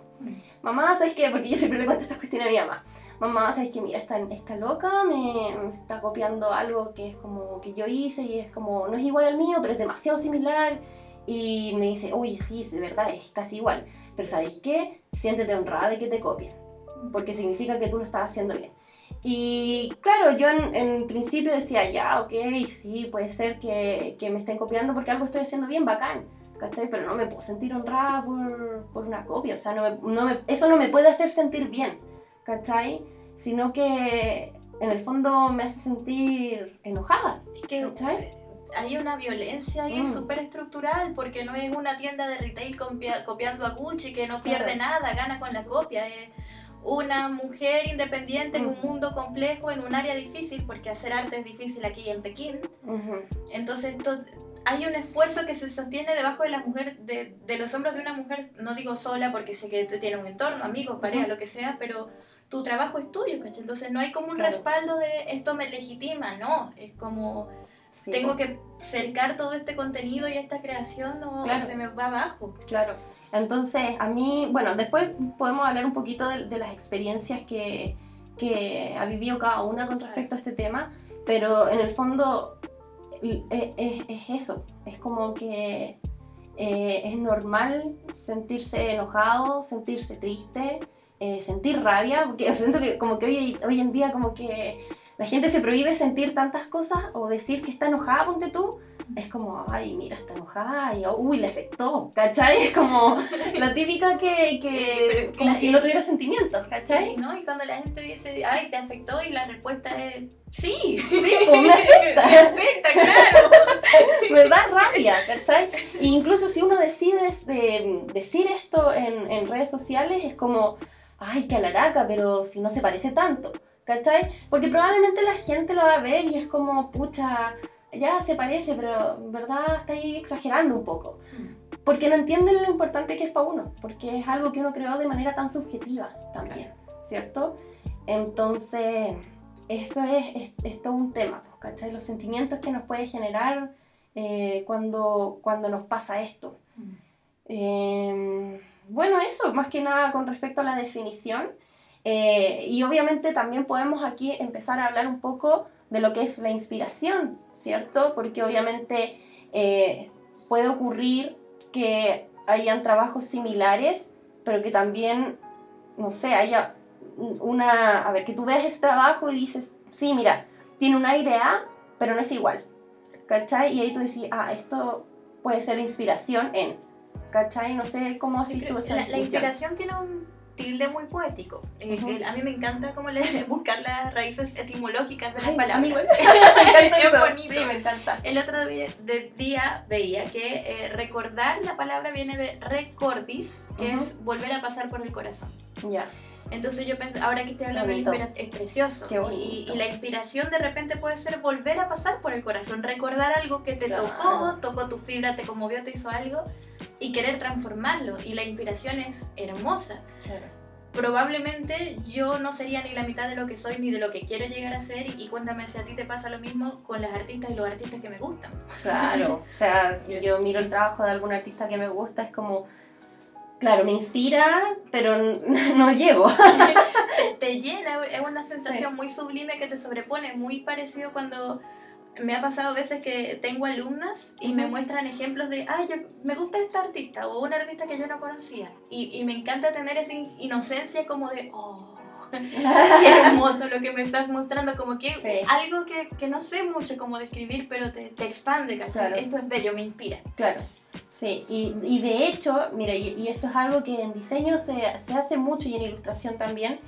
S1: mamá, ¿sabes qué? Porque yo siempre le cuento estas cuestiones a mi mamá. Mamá, ¿sabes qué? Mira, esta, esta loca me, está copiando algo que es como que yo hice y es como, no es igual al mío, pero es demasiado similar. Y me dice, uy, sí, de verdad, es casi igual. Pero ¿sabes qué? Siéntete honrada de que te copien, porque significa que tú lo estás haciendo bien. Y claro, yo en, principio decía, ya, ok, sí, puede ser que, que, me estén copiando porque algo estoy haciendo bien bacán, ¿cachai? Pero no me puedo sentir honrada por, por una copia, o sea, no no me, eso no me puede hacer sentir bien, ¿cachai? Sino que en el fondo me hace sentir enojada.
S2: Es que hay una violencia ahí mm. súper estructural porque no es una tienda de retail copiando a Gucci que no pierde nada, gana con la copia. Es una mujer independiente en un mundo complejo, en un área difícil, porque hacer arte es difícil aquí en Pekín. Entonces hay un esfuerzo que se sostiene debajo de la mujer, de, de, los hombros de una mujer, no digo sola porque sé que tiene un entorno, amigos, pareja, lo que sea, pero tu trabajo es tuyo, ¿cachai? Entonces no hay como un respaldo de esto me legitima, no, es como tengo que cercar todo este contenido y esta creación o se me va abajo.
S1: Claro. Entonces, a mí, bueno, después podemos hablar un poquito de, las experiencias que, que, ha vivido cada una con respecto a este tema, pero en el fondo es, es eso, es como que eh, es normal sentirse enojado, sentirse triste, eh, sentir rabia, porque siento que como que hoy, hoy en día como que la gente se prohíbe sentir tantas cosas o decir que está enojada, ponte tú, es como, ay, mira, está enojada y, uy, le afectó, ¿cachai? Es como la típica que, que como si no tuviera sentimientos, ¿cachai?
S2: ¿no? Y cuando la gente dice, ay, te afectó y la respuesta es, sí,
S1: sí, como me afecta. me afecta, claro. me da rabia, ¿cachai? E incluso si uno decide de, decir esto en, en redes sociales, es como, ay, qué alaraca, pero si no se parece tanto, ¿cachai? Porque probablemente la gente lo va a ver y es como, pucha, ya se parece, pero en verdad está ahí exagerando un poco. Mm. Porque no entienden lo importante que es para uno, porque es algo que uno creó de manera tan subjetiva también, ¿cierto? Entonces, eso es, es, todo un tema, pues, ¿cachai? Los sentimientos que nos puede generar eh, cuando, cuando nos pasa esto. Mm. Eh, bueno, eso, más que nada con respecto a la definición. Eh, y obviamente también podemos aquí empezar a hablar un poco de lo que es la inspiración, ¿cierto? Porque obviamente eh, puede ocurrir que hayan trabajos similares, pero que también, no sé, haya una, a ver, que tú veas ese trabajo y dices, sí, mira, tiene un aire A, pero no es igual, ¿cachai? Y ahí tú dices, ah, esto puede ser inspiración en, ¿cachai? No sé cómo así tú esa
S2: la, la inspiración tiene un tilde muy poético. Eh, a mí me encanta como le, buscar las raíces etimológicas de las palabras. es bonito. Sí, me encanta. El otro día, de día veía que eh, recordar la palabra viene de recordis, que es volver a pasar por el corazón. Ya. Entonces yo pensé, ahora que estoy hablando de es precioso. Y, y, la inspiración de repente puede ser volver a pasar por el corazón, recordar algo que te tocó, tocó tu fibra, te conmovió, te hizo algo y querer transformarlo. Y la inspiración es hermosa. Probablemente yo no sería ni la mitad de lo que soy ni de lo que quiero llegar a ser y cuéntame si a ti te pasa lo mismo con las artistas y los artistas que me gustan.
S1: Claro, o sea, si yo miro el trabajo de algún artista que me gusta es como, claro, me inspira, pero no llego.
S2: te, llena, es una sensación muy sublime que te sobrepone, muy parecido cuando me ha pasado veces que tengo alumnas y me muestran ejemplos de, ay, yo, me gusta esta artista o una artista que yo no conocía. Y, y me encanta tener esa inocencia como de, oh, qué hermoso lo que me estás mostrando, como que algo que, que, no sé mucho cómo describir, pero te, te expande, ¿cachai? Esto es bello, me inspira.
S1: Claro. Sí, y, y de hecho, mira, y, y, esto es algo que en diseño se, se hace mucho y en ilustración también,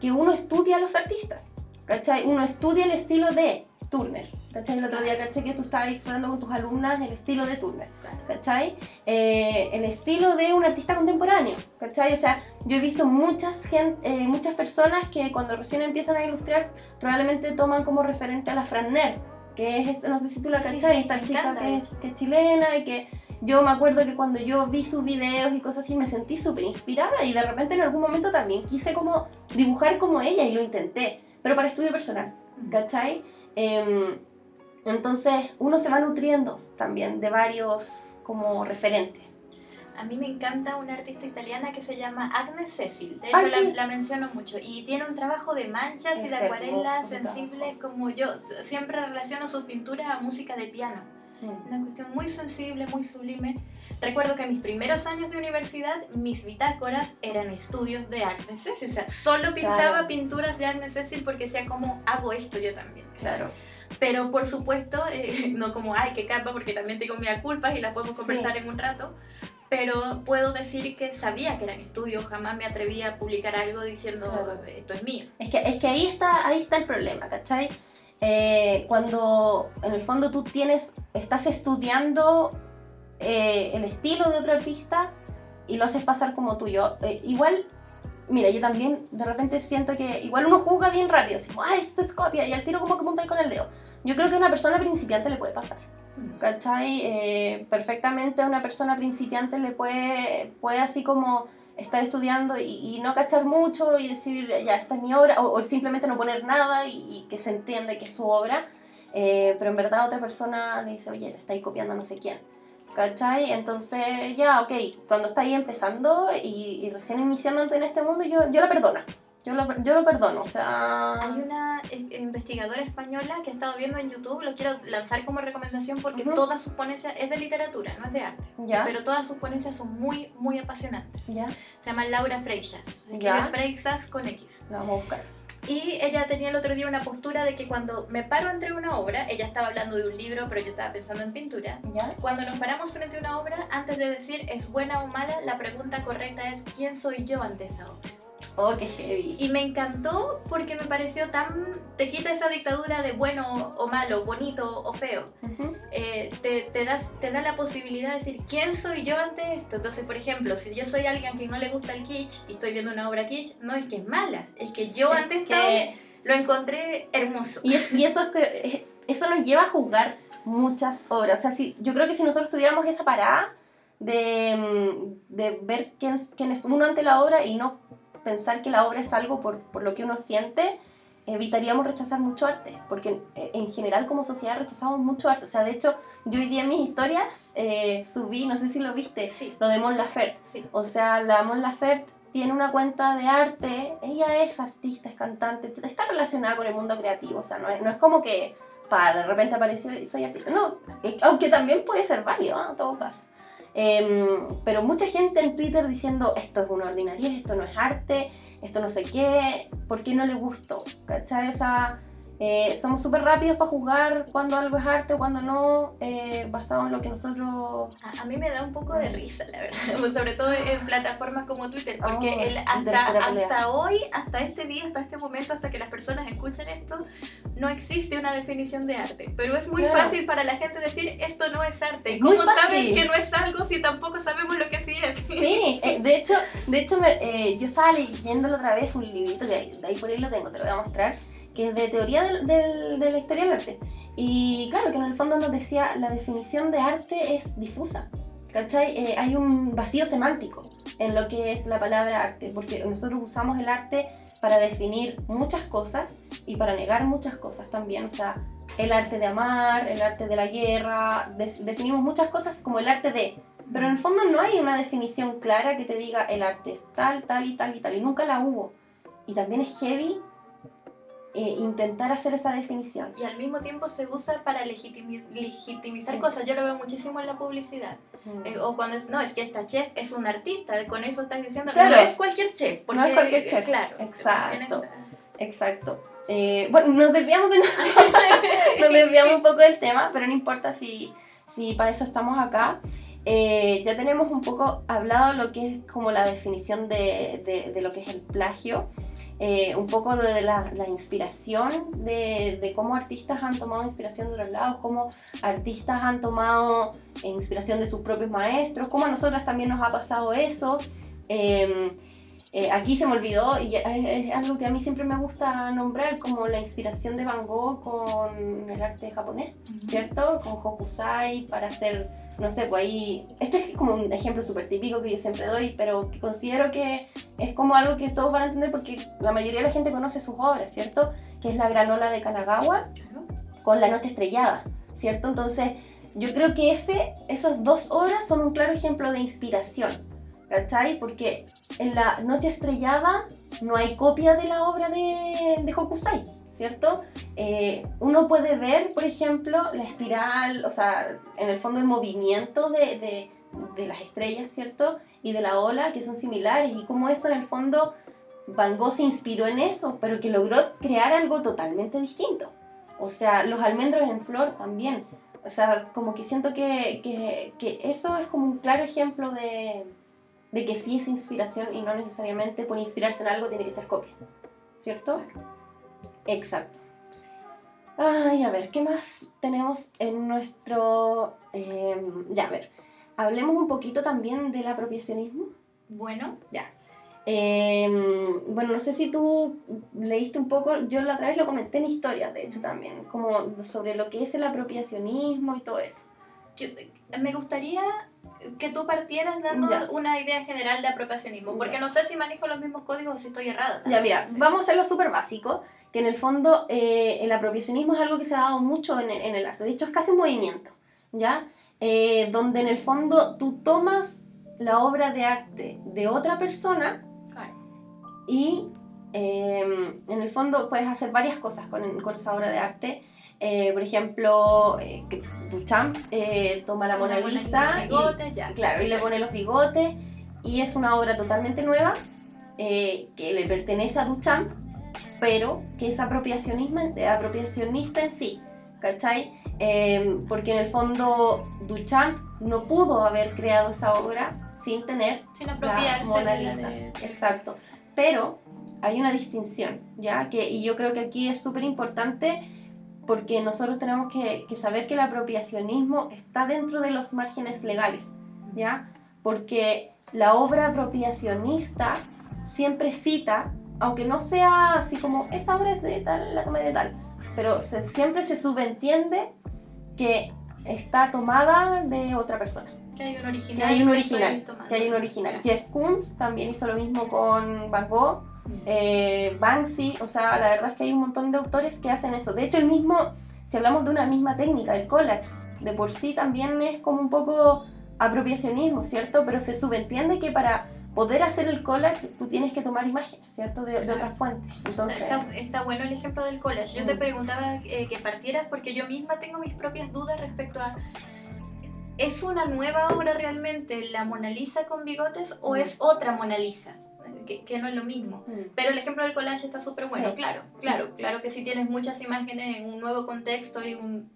S1: que uno estudia a los artistas, ¿cachai? Uno estudia el estilo de Turner. ¿Cachai? El otro día caché que tú estabas explorando con tus alumnas el estilo de Turner, ¿cachai? Eh, el estilo de un artista contemporáneo, ¿cachai? O sea, yo he visto muchas, gente, eh, muchas personas que cuando recién empiezan a ilustrar probablemente toman como referente a la Fran Nerd, que es, no sé si tú la cachai, esta chica que, que, es chilena y que yo me acuerdo que cuando yo vi sus videos y cosas así me sentí súper inspirada y de repente en algún momento también quise como dibujar como ella y lo intenté, pero para estudio personal, mm. ¿cachai? Em, entonces uno se va nutriendo también de varios como referentes.
S2: A mí me encanta una artista italiana que se llama Agnes Cecil. De hecho, la, menciono mucho. Y tiene un trabajo de manchas y de acuarelas sensibles, como yo siempre relaciono sus pinturas a música de piano. Una cuestión muy sensible, muy sublime. Recuerdo que en mis primeros años de universidad, mis bitácoras eran estudios de Agnes Cecil, o sea, solo pintaba pinturas de Agnes Cecil porque decía, ¿cómo hago esto yo también?
S1: Claro.
S2: Pero por supuesto, eh, no como, ay, qué capa, porque también tengo mis culpas y las podemos conversar en un rato. Pero puedo decir que sabía que eran estudios, jamás me atrevía a publicar algo diciendo, esto es mío.
S1: Es que, es que ahí, está, ahí está el problema, ¿cachai? Eh, cuando en el fondo tú tienes, estás estudiando eh, el estilo de otro artista y lo haces pasar como tuyo. igual mira, yo también de repente siento que igual uno juzga bien rápido, así ah, esto es copia, y al tiro como que apuntáis con el dedo. Yo creo que a una persona principiante le puede pasar. Mm. ¿Cachai? Eh, perfectamente a una persona principiante le puede, puede así como estar estudiando y, no cachar mucho y decir, ya, esta es mi obra, o, simplemente no poner nada y, que se entiende que es su obra. Eh, pero en verdad otra persona le dice, oye, le estáis copiando a no sé quién. ¿Cachai? Entonces, ya, ok, cuando está ahí empezando y, recién iniciándote en este mundo, yo, yo la perdono. Yo lo, yo lo perdono, o sea...
S2: Hay una investigadora española que he estado viendo en YouTube, lo quiero lanzar como recomendación porque todas sus ponencias, es de literatura, no es de arte, ¿Ya? pero todas sus ponencias son muy, muy apasionantes. ¿Ya? Se llama Laura Freixas, ¿Ya? Freixas con X.
S1: La vamos a buscar.
S2: Y ella tenía el otro día una postura de que cuando me paro entre una obra, ella estaba hablando de un libro, pero yo estaba pensando en pintura. ¿Ya? Cuando nos paramos frente a una obra, antes de decir es buena o mala, la pregunta correcta es ¿quién soy yo ante esa obra?
S1: Oh, qué heavy.
S2: Y me encantó porque me pareció tan. Te quita esa dictadura de bueno o malo, bonito o feo. Eh, te, te, das, te da la posibilidad de decir, ¿quién soy yo ante esto? Entonces, por ejemplo, si yo soy alguien que no le gusta el kitsch y estoy viendo una obra kitsch, no es que es mala, es que yo antes que... lo encontré hermoso.
S1: Y, y eso, es que, eso nos lleva a juzgar muchas obras. O sea, si, yo creo que si nosotros tuviéramos esa parada de, mm, de ver quién, quién es uno ante la obra y no pensar que la obra es algo por, por lo que uno siente, evitaríamos rechazar mucho arte, porque en general como sociedad rechazamos mucho arte. O sea, de hecho, yo hoy día en mis historias eh, subí, no sé si lo viste,
S2: sí.
S1: lo de Mon Laferte.
S2: Sí.
S1: O sea, la Mon Laferte tiene una cuenta de arte, ella es artista, es cantante, está relacionada con el mundo creativo, o sea, no es, no es como que para de repente apareció y soy artista, no, eh, aunque también puede ser válido, ¿no? en todo caso. Em, pero mucha gente en Twitter diciendo esto es una ordinaria, esto no es arte, esto no sé qué, ¿por qué no le gustó? ¿Cachai? Esa, eh, somos súper rápidos para juzgar cuando algo es arte o cuando no, eh, basado en lo que nosotros...
S2: A, mí me da un poco de risa, la verdad, sobre todo en plataformas como Twitter, porque oh, el, hasta, hasta hoy, hasta este día, hasta este momento, hasta que las personas escuchen esto, no existe una definición de arte. Pero es muy fácil para la gente decir, esto no es arte. ¿Cómo sabes que no es algo si tampoco sabemos lo que sí es?
S1: Sí, eh, de hecho, de hecho yo estaba leyéndolo otra vez, un librito, de ahí por ahí lo tengo, te lo voy a mostrar que es de teoría de la historia del arte. Y claro, que en el fondo nos decía, la definición de arte es difusa. ¿Cachai? Eh, hay un vacío semántico en lo que es la palabra arte, porque nosotros usamos el arte para definir muchas cosas y para negar muchas cosas también. O sea, el arte de amar, el arte de la guerra, definimos muchas cosas como el arte de... Pero en el fondo no hay una definición clara que te diga el arte es tal, tal y tal y tal, y nunca la hubo. Y también es heavy eh, intentar hacer esa definición.
S2: Y al mismo tiempo se usa para legitimizar cosas. Yo lo veo muchísimo en la publicidad. Mm. Eh, o cuando es, no, es que esta chef es un artista, con eso estás diciendo, no es cualquier chef.
S1: no es cualquier chef.
S2: Claro.
S1: Exacto. Exacto. Eh, bueno, nos desviamos de nos desviamos un poco del tema, pero no importa si, si para eso estamos acá. ya tenemos un poco hablado lo que es como la definición de, de, de lo que es el plagio. Eh, un poco lo de la, inspiración, de, cómo artistas han tomado inspiración de otros lados, cómo artistas han tomado inspiración de sus propios maestros, cómo a nosotras también nos ha pasado eso. Em, eh, aquí se me olvidó, y es algo que a mí siempre me gusta nombrar, como la inspiración de Van Gogh con el arte japonés, ¿cierto? Con Hokusai para hacer, no sé, pues ahí. Este es como un ejemplo súper típico que yo siempre doy, pero que considero que es como algo que todos van a entender porque la mayoría de la gente conoce sus obras, ¿cierto? Que es la granola de Kanagawa con la noche estrellada, ¿cierto? Entonces, yo creo que ese, esas dos obras son un claro ejemplo de inspiración ¿cachai? Porque en la Noche Estrellada no hay copia de la obra de, de Hokusai, ¿cierto? Eh, uno puede ver, por ejemplo, la espiral, o sea, en el fondo el movimiento de, de, las estrellas, ¿cierto? Y de la ola, que son similares, y cómo eso en el fondo Van Gogh se inspiró en eso, pero que logró crear algo totalmente distinto. O sea, los almendros en flor también. O sea, como que siento que, que, que eso es como un claro ejemplo de, de que sí es inspiración y no necesariamente por inspirarte en algo tiene que ser copia. ¿Cierto? Exacto. Ay, a ver, ¿qué más tenemos en nuestro... Em, ya, a ver, hablemos un poquito también del apropiacionismo.
S2: Bueno.
S1: Ya. Em, bueno, no sé si tú leíste un poco, yo la otra vez lo comenté en historias, de hecho, también, como sobre lo que es el apropiacionismo y todo eso.
S2: me gustaría que tú partieras dando una idea general de apropiacionismo, porque no sé si manejo los mismos códigos o si estoy errada.
S1: Ya, mira, vamos a hacerlo súper básico, que en el fondo eh, el apropiacionismo es algo que se ha dado mucho en el, en el arte, de hecho es casi un movimiento, ¿ya? Eh, donde en el fondo tú tomas la obra de arte de otra persona y em, en el fondo puedes hacer varias cosas con, con esa obra de arte. Eh, por ejemplo, eh, Duchamp eh, toma la Mona Lisa y, ya. Claro, y le pone los bigotes y es una obra totalmente nueva eh, que le pertenece a Duchamp, pero que es apropiacionista en sí, ¿cachai? Em, porque en el fondo Duchamp no pudo haber creado esa obra sin tener
S2: sin la Mona Lisa.
S1: Exacto. Pero hay una distinción, ¿ya? Que, y yo creo que aquí es súper importante porque nosotros tenemos que, saber que el apropiacionismo está dentro de los márgenes legales, ¿ya? Porque la obra apropiacionista siempre cita, aunque no sea así como, esta obra es de tal, la tomé de tal, pero siempre se subentiende que está tomada de otra persona.
S2: Que hay un original.
S1: Que hay un original. Que hay un original. Jeff Koons también hizo lo mismo con Van Gogh. Mm. Eh, Banksy, o sea, la verdad es que hay un montón de autores que hacen eso. De hecho, el mismo, si hablamos de una misma técnica, el collage, de por sí también es como un poco apropiacionismo, ¿cierto? Pero se subentiende que para poder hacer el collage tú tienes que tomar imágenes, ¿cierto? De, otras fuentes. Entonces...
S2: Está, bueno el ejemplo del collage. Yo te mm. preguntaba eh, que partieras porque yo misma tengo mis propias dudas respecto a ¿Es una nueva obra realmente la Mona Lisa con bigotes o es otra Mona Lisa? Que, no es lo mismo. Mm. Pero el ejemplo del collage está súper bueno, claro, claro, claro que si tienes muchas imágenes en un nuevo contexto y un...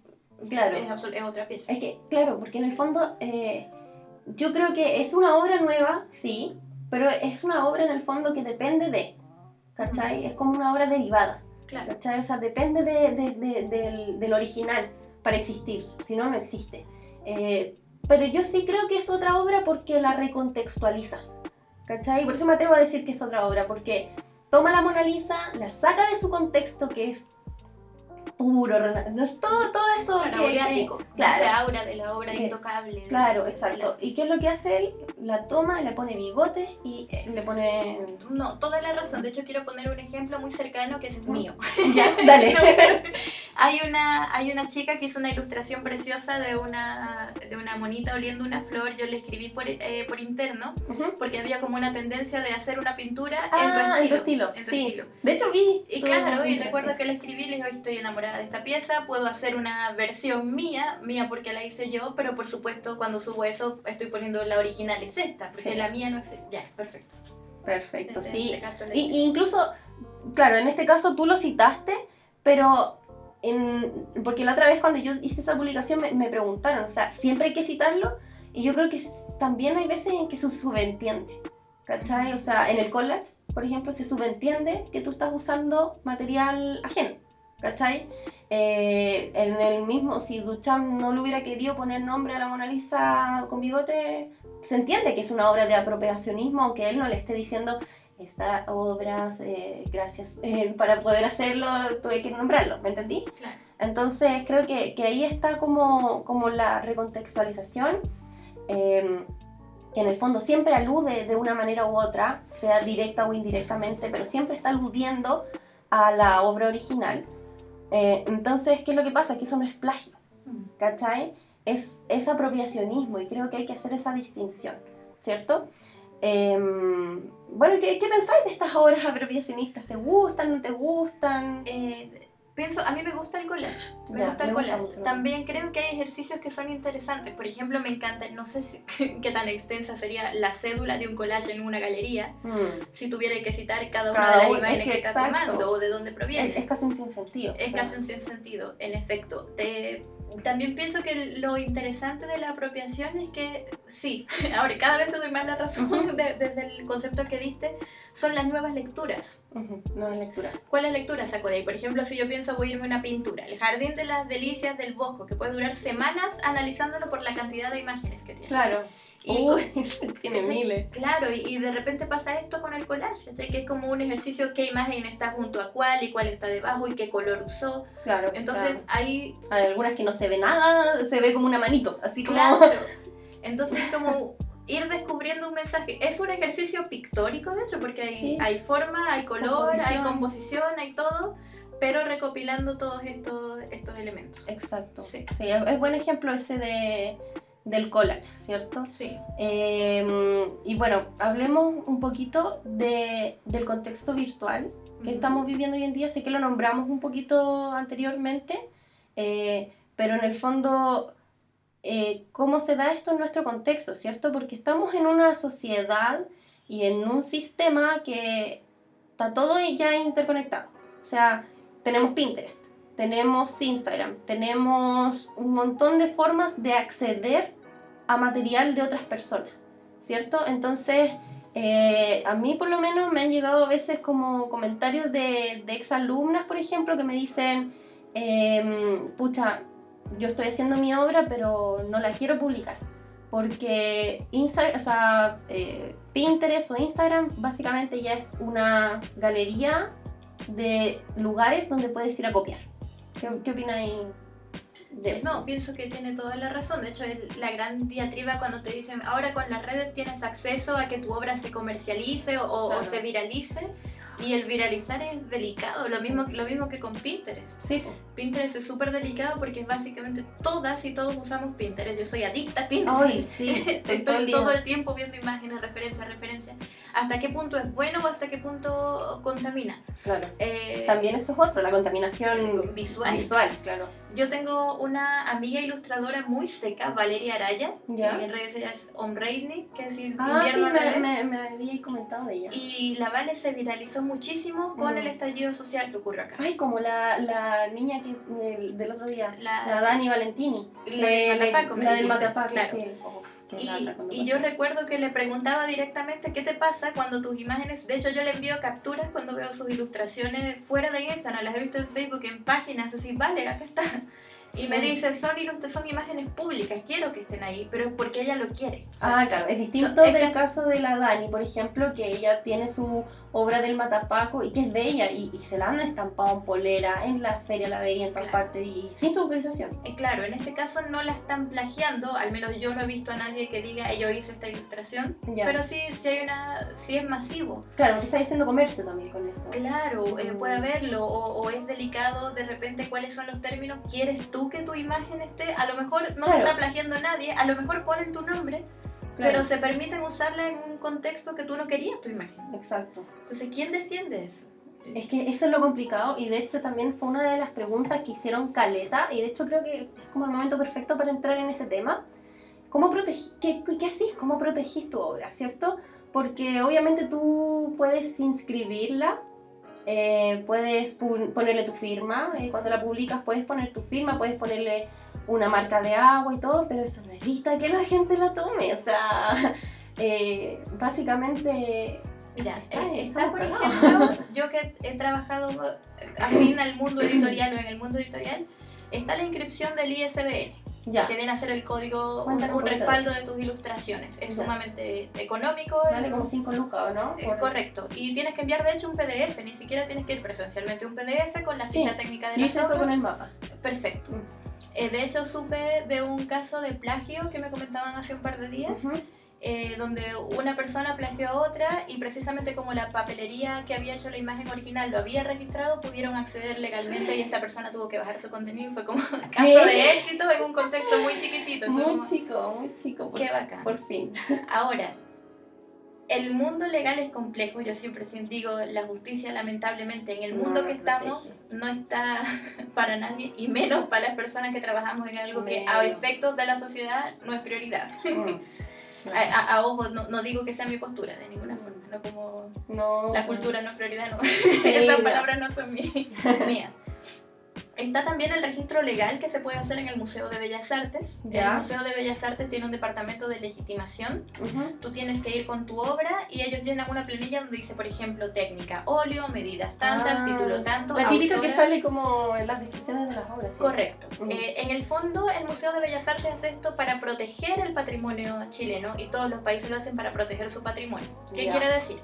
S1: Claro.
S2: Es, otra pieza.
S1: Es que, claro, porque en el fondo eh, yo creo que es una obra nueva, sí, pero es una obra en el fondo que depende de, ¿cachai? Es como una obra derivada, claro. ¿cachai? O sea, depende de, del, del original para existir, si no, no existe. Eh, pero yo sí creo que es otra obra porque la recontextualiza. ¿Cachai? Por eso me atrevo a decir que es otra obra, porque toma la Mona Lisa, la saca de su contexto, que es puro, todo, todo eso
S2: que, claro, la aura de la obra intocable.
S1: Claro, exacto. ¿Y qué es lo que hace él? La toma, le pone bigotes y eh, le pone...
S2: No, toda la razón. De hecho, quiero poner un ejemplo muy cercano que es el mío.
S1: Ya, dale.
S2: hay, una, hay una chica que hizo una ilustración preciosa de una, de una monita oliendo una flor. Yo le escribí por, eh, por interno porque había como una tendencia de hacer una pintura
S1: ah, en tu estilo. En tu estilo. De hecho, vi...
S2: Y claro, y recuerdo que le escribí y le dije, estoy enamorada de esta pieza, puedo hacer una versión mía, mía porque la hice yo, pero por supuesto cuando subo eso estoy poniendo la original es esta, porque la mía no es esta. Ya, perfecto.
S1: Perfecto, este, sí. Y, incluso, claro, en este caso tú lo citaste, pero en, porque la otra vez cuando yo hice esa publicación me, me, preguntaron, o sea, siempre hay que citarlo, y yo creo que también hay veces en que se subentiende, ¿cachai? O sea, en el collage, por ejemplo, se subentiende que tú estás usando material ajeno. ¿Cachai? Eh, en el mismo, si Duchamp no le hubiera querido poner nombre a la Mona Lisa con bigote, se entiende que es una obra de apropiacionismo, aunque él no le esté diciendo esta obra, eh, gracias, eh, para poder hacerlo tuve que nombrarlo, ¿me entendí? Entonces creo que, que, ahí está como, como la recontextualización, em, que en el fondo siempre alude de una manera u otra, sea directa o indirectamente, pero siempre está aludiendo a la obra original. Eh, entonces, ¿qué es lo que pasa? Que eso no es plagio, mm. ¿cachai? Es, es apropiacionismo y creo que hay que hacer esa distinción, ¿cierto? Em, bueno, ¿qué, ¿qué, pensáis de estas obras abreviacionistas? ¿Te gustan, no te gustan?
S2: Eh, pienso, a mí me gusta el collage. Me gusta el collage. También creo que hay ejercicios que son interesantes. Por ejemplo, me encanta, no sé si, qué, tan extensa sería la cédula de un collage en una galería, mm. si tuviera que citar cada una de las imágenes que, está tomando o de dónde proviene.
S1: Es, casi un sinsentido.
S2: Es casi un sinsentido, en efecto. Te también pienso que lo interesante de la apropiación es que, sí, ahora cada vez te doy más la razón desde el concepto que diste, son las nuevas lecturas.
S1: Nuevas lecturas.
S2: ¿Cuáles lecturas saco de ahí? Por ejemplo, si yo pienso voy a irme a una pintura, el Jardín de las Delicias del Bosco, que puede durar semanas analizándolo por la cantidad de imágenes que tiene.
S1: Claro. Y tiene miles.
S2: Claro, y, de repente pasa esto con el collage, que es como un ejercicio, qué imagen está junto a cuál y cuál está debajo y qué color usó.
S1: Claro.
S2: Entonces hay...
S1: Hay algunas que no se ve nada, se ve como una manito, así como...
S2: Claro. Entonces como ir descubriendo un mensaje. Es un ejercicio pictórico, de hecho, porque hay, hay forma, hay color, hay composición, hay todo pero recopilando todos estos, estos elementos.
S1: Exacto. Sí. sí es buen ejemplo ese de del collage, ¿cierto?
S2: Sí.
S1: Em, y bueno, hablemos un poquito de, del contexto virtual que estamos viviendo hoy en día. Sé que lo nombramos un poquito anteriormente, eh, pero en el fondo, eh, ¿cómo se da esto en nuestro contexto, ¿cierto? Porque estamos en una sociedad y en un sistema que está todo ya interconectado. O sea, tenemos Pinterest, tenemos Instagram, tenemos un montón de formas de acceder a material de otras personas, ¿cierto? Entonces, eh, a mí por lo menos me han llegado a veces como comentarios de, de exalumnas, por ejemplo, que me dicen, em, pucha, yo estoy haciendo mi obra, pero no la quiero publicar. Porque Insta o sea, eh, Pinterest o Instagram básicamente ya es una galería de lugares donde puedes ir a copiar. ¿Qué, qué opináis?
S2: No, pienso que tiene toda la razón. De hecho, es la gran diatriba cuando te dicen, ahora con las redes tienes acceso a que tu obra se comercialice o se viralice. Y el viralizar es delicado, lo mismo, lo mismo que con Pinterest.
S1: Sí.
S2: Pinterest es súper delicado porque es básicamente todas y todos usamos Pinterest. Yo soy adicta a Pinterest.
S1: Ay, sí.
S2: Estoy todo el, tiempo viendo imágenes, referencias, referencias. ¿Hasta qué punto es bueno o hasta qué punto contamina?
S1: Claro. Eh, También eso es otro, la contaminación visual. Visual, claro.
S2: Yo tengo una amiga ilustradora muy seca, Valeria Araya. ¿Ya? En redes ella es Omreidnik, que es
S1: ah, invierno sí, me, me, habíais comentado de ella.
S2: Y la Vale se viralizó muchísimo con mm. el estallido social que ocurrió acá.
S1: Ay, como la, la niña que, del, otro día, la, Dani Valentini.
S2: La, del Matapaco,
S1: la del Matapaco, claro. sí.
S2: y, y yo recuerdo que le preguntaba directamente qué te pasa cuando tus imágenes, de hecho yo le envío capturas cuando veo sus ilustraciones fuera de Instagram, las he visto en Facebook, en páginas, así, vale, acá está. Y me dice, son, son imágenes públicas, quiero que estén ahí, pero es porque ella lo quiere.
S1: ah, claro, es distinto del caso de la Dani, por ejemplo, que ella tiene su obra del Matapaco y que es de ella y, se la han estampado en polera, en la feria la veía en todas partes y sin su autorización.
S2: Eh, claro, en este caso no la están plagiando, al menos yo no he visto a nadie que diga yo hice esta ilustración, pero sí, sí hay una, sí es masivo.
S1: Claro, que está diciendo comercio también con eso.
S2: Claro, eh, puede haberlo, o, o, es delicado de repente cuáles son los términos, ¿quieres tú que tu imagen esté? A lo mejor no te está plagiando nadie, a lo mejor ponen tu nombre, pero se permiten usarla en un contexto que tú no querías tu imagen.
S1: Exacto.
S2: Entonces, ¿quién defiende eso?
S1: Es que eso es lo complicado y de hecho también fue una de las preguntas que hicieron Caleta y de hecho creo que es como el momento perfecto para entrar en ese tema. ¿Cómo protegí, qué, qué haces? ¿Cómo protegís tu obra? ¿Cierto? Porque obviamente tú puedes inscribirla, eh, puedes ponerle tu firma, eh, cuando la publicas puedes poner tu firma, puedes ponerle una marca de agua y todo, pero eso no evita que la gente la tome. O sea, eh, básicamente.
S2: Mira, está, por ejemplo, yo que he trabajado afín al mundo editorial o en el mundo editorial, está la inscripción del ISBN. que viene a ser el código, un, respaldo de tus ilustraciones. Es sumamente económico.
S1: Vale como 5 lucas, ¿no?
S2: Es correcto. Y tienes que enviar, de hecho, un PDF. Ni siquiera tienes que ir presencialmente un PDF con la ficha técnica de la
S1: eso con el mapa.
S2: Perfecto. Mm. Eh, de hecho, supe de un caso de plagio que me comentaban hace un par de días. Eh, donde una persona plagió a otra y precisamente como la papelería que había hecho la imagen original lo había registrado, pudieron acceder legalmente y esta persona tuvo que bajar su contenido. Fue como un caso de éxito en un contexto muy chiquitito.
S1: Muy chico, muy chico.
S2: Qué bacán.
S1: Por fin.
S2: Ahora, el mundo legal es complejo, yo siempre digo, la justicia lamentablemente en el mundo que estamos no está para nadie y menos para las personas que trabajamos en algo que a efectos de la sociedad no es prioridad. Mm. A, ojo, no, digo que sea mi postura de ninguna forma, no como la cultura no es prioridad, no. Esas palabras no son mías. Está también el registro legal que se puede hacer en el Museo de Bellas Artes. El Museo de Bellas Artes tiene un departamento de legitimación. Tú tienes que ir con tu obra y ellos llenan una planilla donde dice, por ejemplo, técnica, óleo, medidas tantas, ah. título tanto.
S1: La típica que sale como en las descripciones de las obras.
S2: Correcto. Eh, en el fondo, el Museo de Bellas Artes hace esto para proteger el patrimonio chileno y todos los países lo hacen para proteger su patrimonio. ¿Qué quiere decir?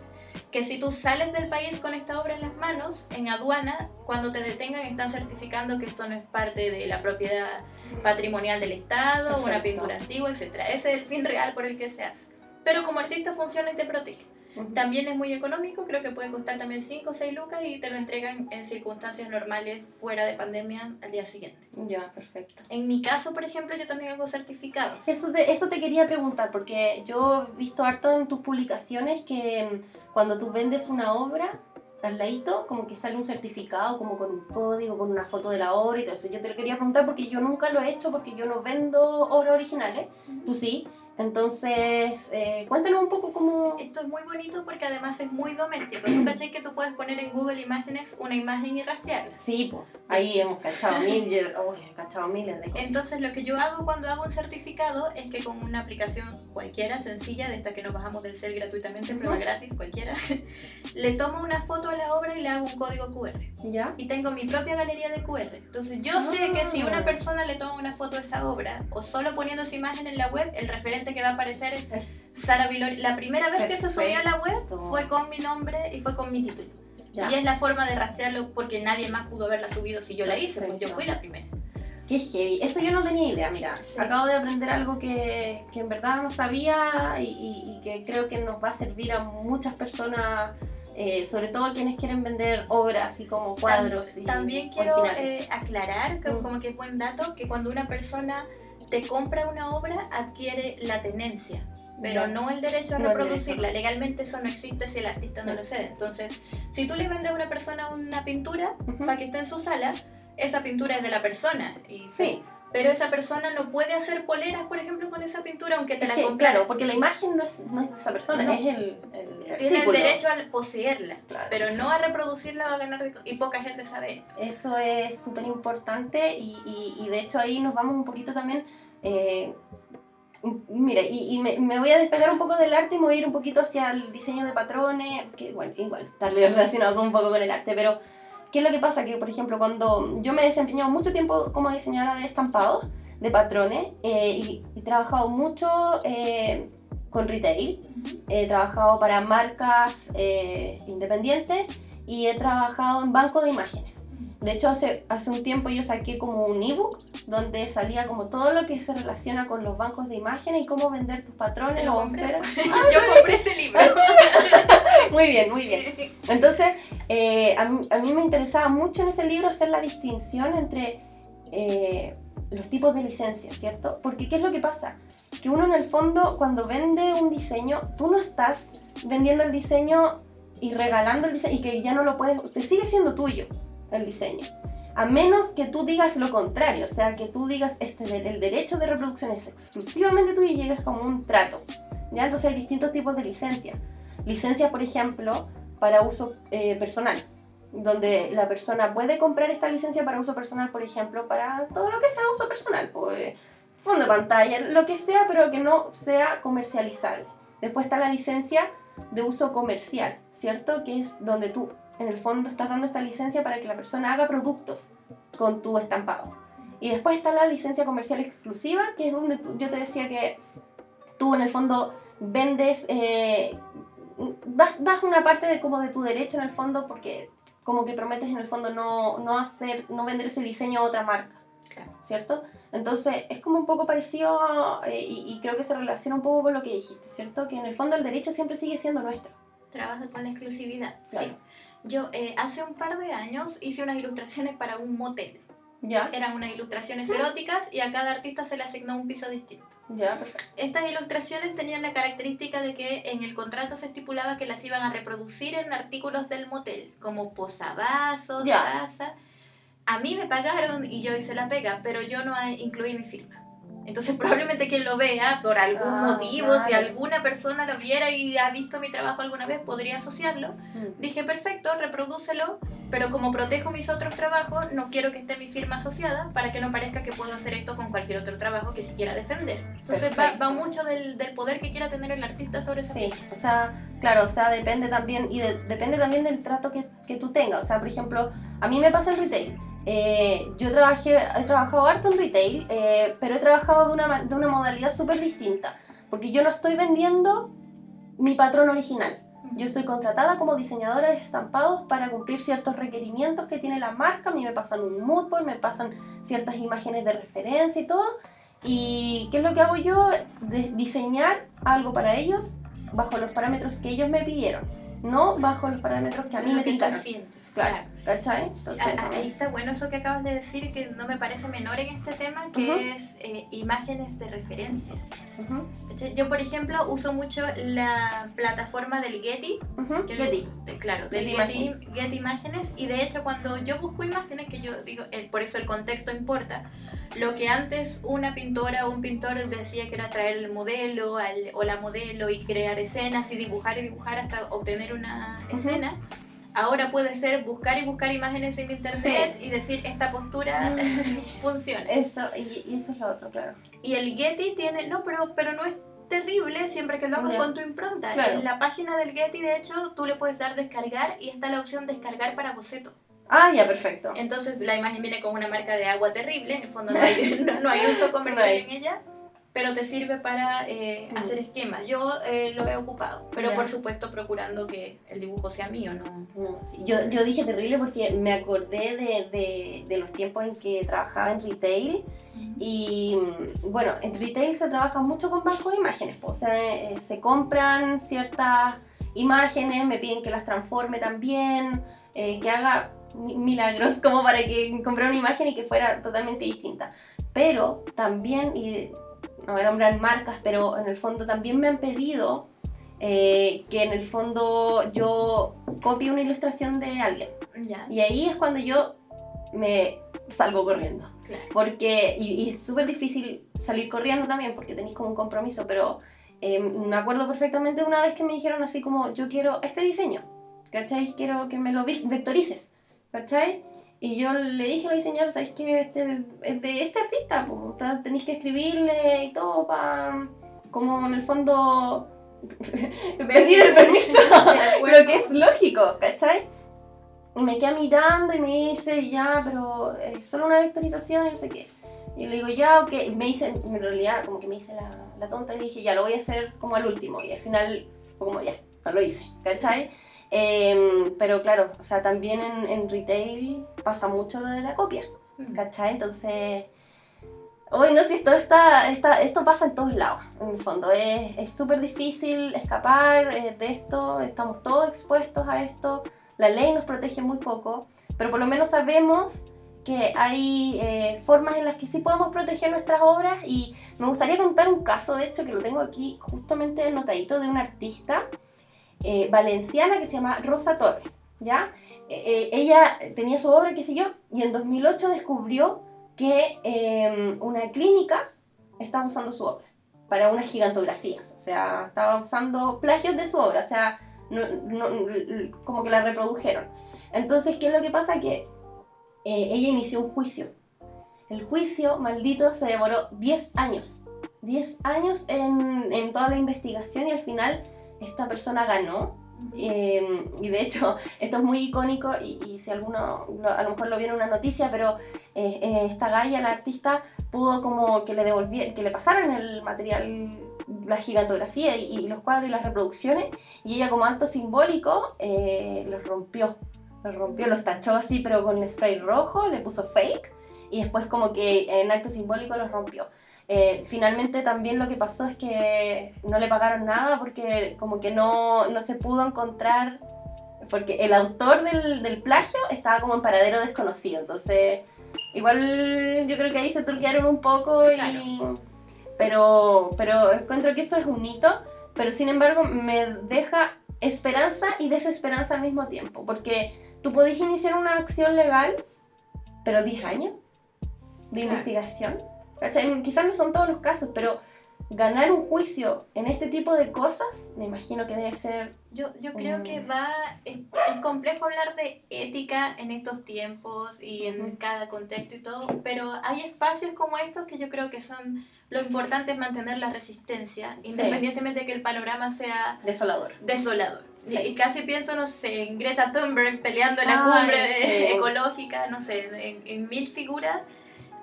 S2: Que si tú sales del país con esta obra en las manos, en aduana, cuando te detengan están certificando que esto no es parte de la propiedad patrimonial del Estado, una pintura antigua, etc. Ese es el fin real por el que se hace. Pero como artista funciona y te protege. También es muy económico, creo que puede costar también 5 o 6 lucas y te lo entregan en circunstancias normales fuera de pandemia al día siguiente.
S1: Ya, perfecto.
S2: En mi caso, por ejemplo, yo también hago certificados.
S1: Eso te, eso te quería preguntar, porque yo he visto harto en tus publicaciones que mm, cuando tú vendes una obra, al ladito como que sale un certificado como con un código, con una foto de la obra y todo eso. Yo te lo quería preguntar porque yo nunca lo he hecho porque yo no vendo obras originales, tú sí. Entonces, eh, cuéntanos un poco cómo...
S2: Esto es muy bonito porque además es muy doméstico. ¿Tú caché que tú puedes poner en Google Imágenes una imagen y rastrearla?
S1: Sí, pues ahí hemos cachado miles, cachado miles de
S2: cosas. Entonces, lo que yo hago cuando hago un certificado es que con una aplicación cualquiera, sencilla, de esta que nos bajamos del ser gratuitamente, prueba gratis, cualquiera, le tomo una foto a la obra y le hago un código QR.
S1: ¿Ya?
S2: Y tengo mi propia galería de QR. Entonces, yo sé que si una ah. persona le toma una foto a esa obra o solo poniendo esa imagen en la web, el referente que va a aparecer es Sara Vilori. La primera vez que se subió a la web fue con mi nombre y fue con mi título. Y es la forma de rastrearlo porque nadie más pudo haberla subido si yo la hice, pues yo fui la primera.
S1: Qué heavy. Eso yo no tenía idea, mira. Acabo de aprender algo que, que en verdad no sabía y, que creo que nos va a servir a muchas personas, eh, sobre todo a quienes quieren vender obras y como cuadros.
S2: También, quiero eh, aclarar, que, mm. como que buen dato, que cuando una persona te compra una obra, adquiere la tenencia, pero no el derecho a reproducirla. Legalmente eso no existe si el artista no lo cede. Entonces, si tú le vendes a una persona una pintura para que esté en su sala, esa pintura es de la persona. Y,
S1: sí.
S2: Pero esa persona no puede hacer poleras, por ejemplo, con esa pintura, aunque te la
S1: compre. Claro, porque la imagen no es, no es de esa persona, es el, el
S2: Tiene el derecho a poseerla, pero no a reproducirla o a ganar. Y poca gente sabe esto.
S1: Eso es súper importante y, y, y de hecho ahí nos vamos un poquito también eh, mira, y, me, voy a despegar un poco del arte y me voy a ir un poquito hacia el diseño de patrones, que bueno, igual está relacionado un poco con el arte, pero ¿qué es lo que pasa? Que, por ejemplo, cuando yo me he desempeñado mucho tiempo como diseñadora de estampados, de patrones, eh, y, he trabajado mucho eh, con retail, he trabajado para marcas independientes y he trabajado en bancos de imágenes. De hecho, hace, hace un tiempo yo saqué como un ebook donde salía como todo lo que se relaciona con los bancos de imágenes y cómo vender tus patrones
S2: o yo compré ese libro.
S1: muy bien, muy bien. Entonces, eh, a, mí, me interesaba mucho en ese libro hacer la distinción entre eh, los tipos de licencias, ¿cierto? Porque ¿qué es lo que pasa? Que uno en el fondo, cuando vende un diseño, tú no estás vendiendo el diseño y regalando el diseño y que ya no lo puedes, te sigue siendo tuyo el diseño. A menos que tú digas lo contrario, o sea, que tú digas este, el derecho de reproducción es exclusivamente tuyo y llegas como un trato. ¿ya? Entonces hay distintos tipos de licencia. Licencia, por ejemplo, para uso eh, personal, donde la persona puede comprar esta licencia para uso personal, por ejemplo, para todo lo que sea uso personal, pues, fondo de pantalla, lo que sea, pero que no sea comercializable. Después está la licencia de uso comercial, ¿cierto? Que es donde tú en el fondo estás dando esta licencia para que la persona haga productos con tu estampado. Y después está la licencia comercial exclusiva, que es donde yo te decía que tú en el fondo vendes, eh, das, una parte de, como de tu derecho en el fondo porque como que prometes en el fondo no, no hacer, no vender ese diseño a otra marca. ¿Cierto? Entonces es como un poco parecido eh, y, y creo que se relaciona un poco con lo que dijiste, ¿cierto? Que en el fondo el derecho siempre sigue siendo nuestro.
S2: Trabaja con la exclusividad, sí. Yo eh, hace un par de años hice unas ilustraciones para un motel.
S1: Ya.
S2: Eran unas ilustraciones eróticas y a cada artista se le asignó un piso distinto.
S1: Ya,
S2: Estas ilustraciones tenían la característica de que en el contrato se estipulaba que las iban a reproducir en artículos del motel, como posavasos, taza. A mí me pagaron y yo hice la pega, pero yo no incluí mi firma. Entonces probablemente quien lo vea por algún ah, motivo, si alguna persona lo viera y ha visto mi trabajo alguna vez, podría asociarlo. Mm. Dije, perfecto, reprodúcelo, pero como protejo mis otros trabajos, no quiero que esté mi firma asociada para que no parezca que puedo hacer esto con cualquier otro trabajo que si quiera defender. Entonces va, mucho del, del, poder que quiera tener el artista sobre esa
S1: Sí, o sea, claro, o sea, depende también, y depende también del trato que, que tú tengas. O sea, por ejemplo, a mí me pasa el retail eh, yo trabajé, he trabajado harto en retail, eh, pero he trabajado de una, de una modalidad súper distinta, porque yo no estoy vendiendo mi patrón original. Yo estoy contratada como diseñadora de estampados para cumplir ciertos requerimientos que tiene la marca. A mí me pasan un moodboard, me pasan ciertas imágenes de referencia y todo. ¿Y qué es lo que hago yo? De diseñar algo para ellos bajo los parámetros que ellos me pidieron, no bajo los parámetros que a mí me tincaron. Claro. ¿Cachai?
S2: ahí está bueno eso que acabas de decir, que no me parece menor en este tema, que es eh, imágenes de referencia. Yo, por ejemplo, uso mucho la plataforma del Getty.
S1: Getty.
S2: claro, del Getty, Getty, Imágenes. Y de hecho, cuando yo busco imágenes, que yo digo, por eso el contexto importa, lo que antes una pintora o un pintor decía que era traer el modelo o la modelo y crear escenas y dibujar y dibujar hasta obtener una escena ahora puede ser buscar y buscar imágenes en internet y decir esta postura mm. funciona.
S1: Eso, y, eso es lo otro, claro.
S2: Y el Getty tiene, no, pero, pero no es terrible siempre que lo hago con tu impronta. En la página del Getty, de hecho, tú le puedes dar descargar y está la opción descargar para boceto.
S1: Ah, ya, perfecto.
S2: Entonces la imagen viene con una marca de agua terrible, en el fondo no hay, no, hay uso comercial en ella pero te sirve para eh, hacer esquemas. Yo eh, lo he ocupado, pero por supuesto procurando que el dibujo sea mío, ¿no?
S1: yo, yo dije terrible porque me acordé de, de, de, los tiempos en que trabajaba en retail y bueno, en retail se trabaja mucho con bancos de imágenes, o sea, eh, se compran ciertas imágenes, me piden que las transforme también, que haga milagros como para que comprara una imagen y que fuera totalmente distinta. Pero también, y no voy a nombrar marcas, pero en el fondo también me han pedido eh, que en el fondo yo copie una ilustración de alguien. Y ahí es cuando yo me salgo corriendo. Porque, y, es súper difícil salir corriendo también porque tenéis como un compromiso, pero eh, me acuerdo perfectamente una vez que me dijeron así como, yo quiero este diseño, ¿cachai? Quiero que me lo vectorices, ¿cachai? Y yo le dije al diseñador, ¿sabes qué? Este, es de este artista, pues, tenéis que escribirle y todo para, como en el fondo, pedir el permiso, lo que es lógico, ¿cachai? Y me queda mirando y me dice, ya, pero es solo una vectorización y no sé qué. Y le digo, ya, ok. Y me dice, en realidad, como que me dice la, la tonta y dije, ya, lo voy a hacer como al último. Y al final, como, ya, no lo hice, ¿cachai? Em, pero claro, o sea, también en, en, retail pasa mucho lo de la copia, mm. ¿cachai? Entonces, hoy no sé, esto, está, esto pasa en todos lados, en el fondo. Es súper difícil escapar eh, de esto, estamos todos expuestos a esto, la ley nos protege muy poco, pero por lo menos sabemos que hay eh, formas en las que sí podemos proteger nuestras obras y me gustaría contar un caso, de hecho, que lo tengo aquí justamente anotadito, de un artista eh, valenciana que se llama Rosa Torres, ¿ya? Eh, eh, ella tenía su obra, qué sé yo, y en 2008 descubrió que em, una clínica estaba usando su obra para unas gigantografías, o sea, estaba usando plagios de su obra, o sea, como que la reprodujeron. Entonces, ¿qué es lo que pasa? Que ella inició un juicio. El juicio, maldito, se demoró 10 años. 10 años en, en toda la investigación y al final esta persona ganó. Em, y de hecho, esto es muy icónico y, si alguno a lo mejor lo vieron en una noticia, pero eh, eh, esta Gaia, la artista, pudo como que le devolvieran, que le pasaran el material, la gigantografía y, los cuadros y las reproducciones, y ella como acto simbólico eh, los rompió, los rompió, los tachó así, pero con spray rojo, le puso fake, y después como que en acto simbólico los rompió. Eh, finalmente también lo que pasó es que no le pagaron nada porque como que no, no se pudo encontrar, porque el autor del, del, plagio estaba como en paradero desconocido, entonces igual yo creo que ahí se turquearon un poco y... Pero, pero encuentro que eso es un hito, pero sin embargo me deja esperanza y desesperanza al mismo tiempo, porque tú podés iniciar una acción legal, pero 10 años de investigación. Quizás no son todos los casos, pero ganar un juicio en este tipo de cosas, me imagino que debe ser...
S2: Yo, yo creo que va, es, complejo hablar de ética en estos tiempos y en cada contexto y todo, pero hay espacios como estos que yo creo que son, lo importante es mantener la resistencia, independientemente de que el panorama sea...
S1: Desolador.
S2: Desolador. Y, casi pienso, no sé, en Greta Thunberg peleando en la cumbre ecológica, no sé, en, en mil figuras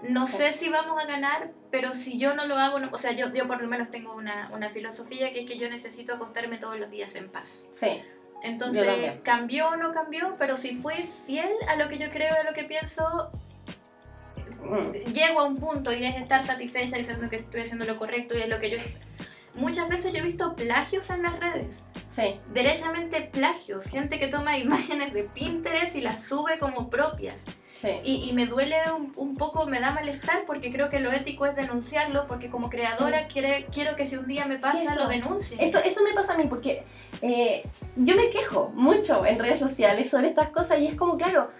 S2: no sé si vamos a ganar, pero si yo no lo hago, o sea, yo, yo por lo menos tengo una, una, filosofía que es que yo necesito acostarme todos los días en paz.
S1: Sí.
S2: Entonces, cambió o no cambió, pero si fue fiel a lo que yo creo, a lo que pienso, mm. llego a un punto y es estar satisfecha diciendo que estoy haciendo lo correcto y es lo que yo... Muchas veces yo he visto plagios en las redes.
S1: Sí.
S2: Derechamente plagios. Gente que toma imágenes de Pinterest y las sube como propias. Y, me duele un, poco, me da malestar porque creo que lo ético es denunciarlo porque como creadora quiero que si un día me pasa lo denuncie.
S1: Eso, eso me pasa a mí porque eh, yo me quejo mucho en redes sociales sobre estas cosas y es como, claro,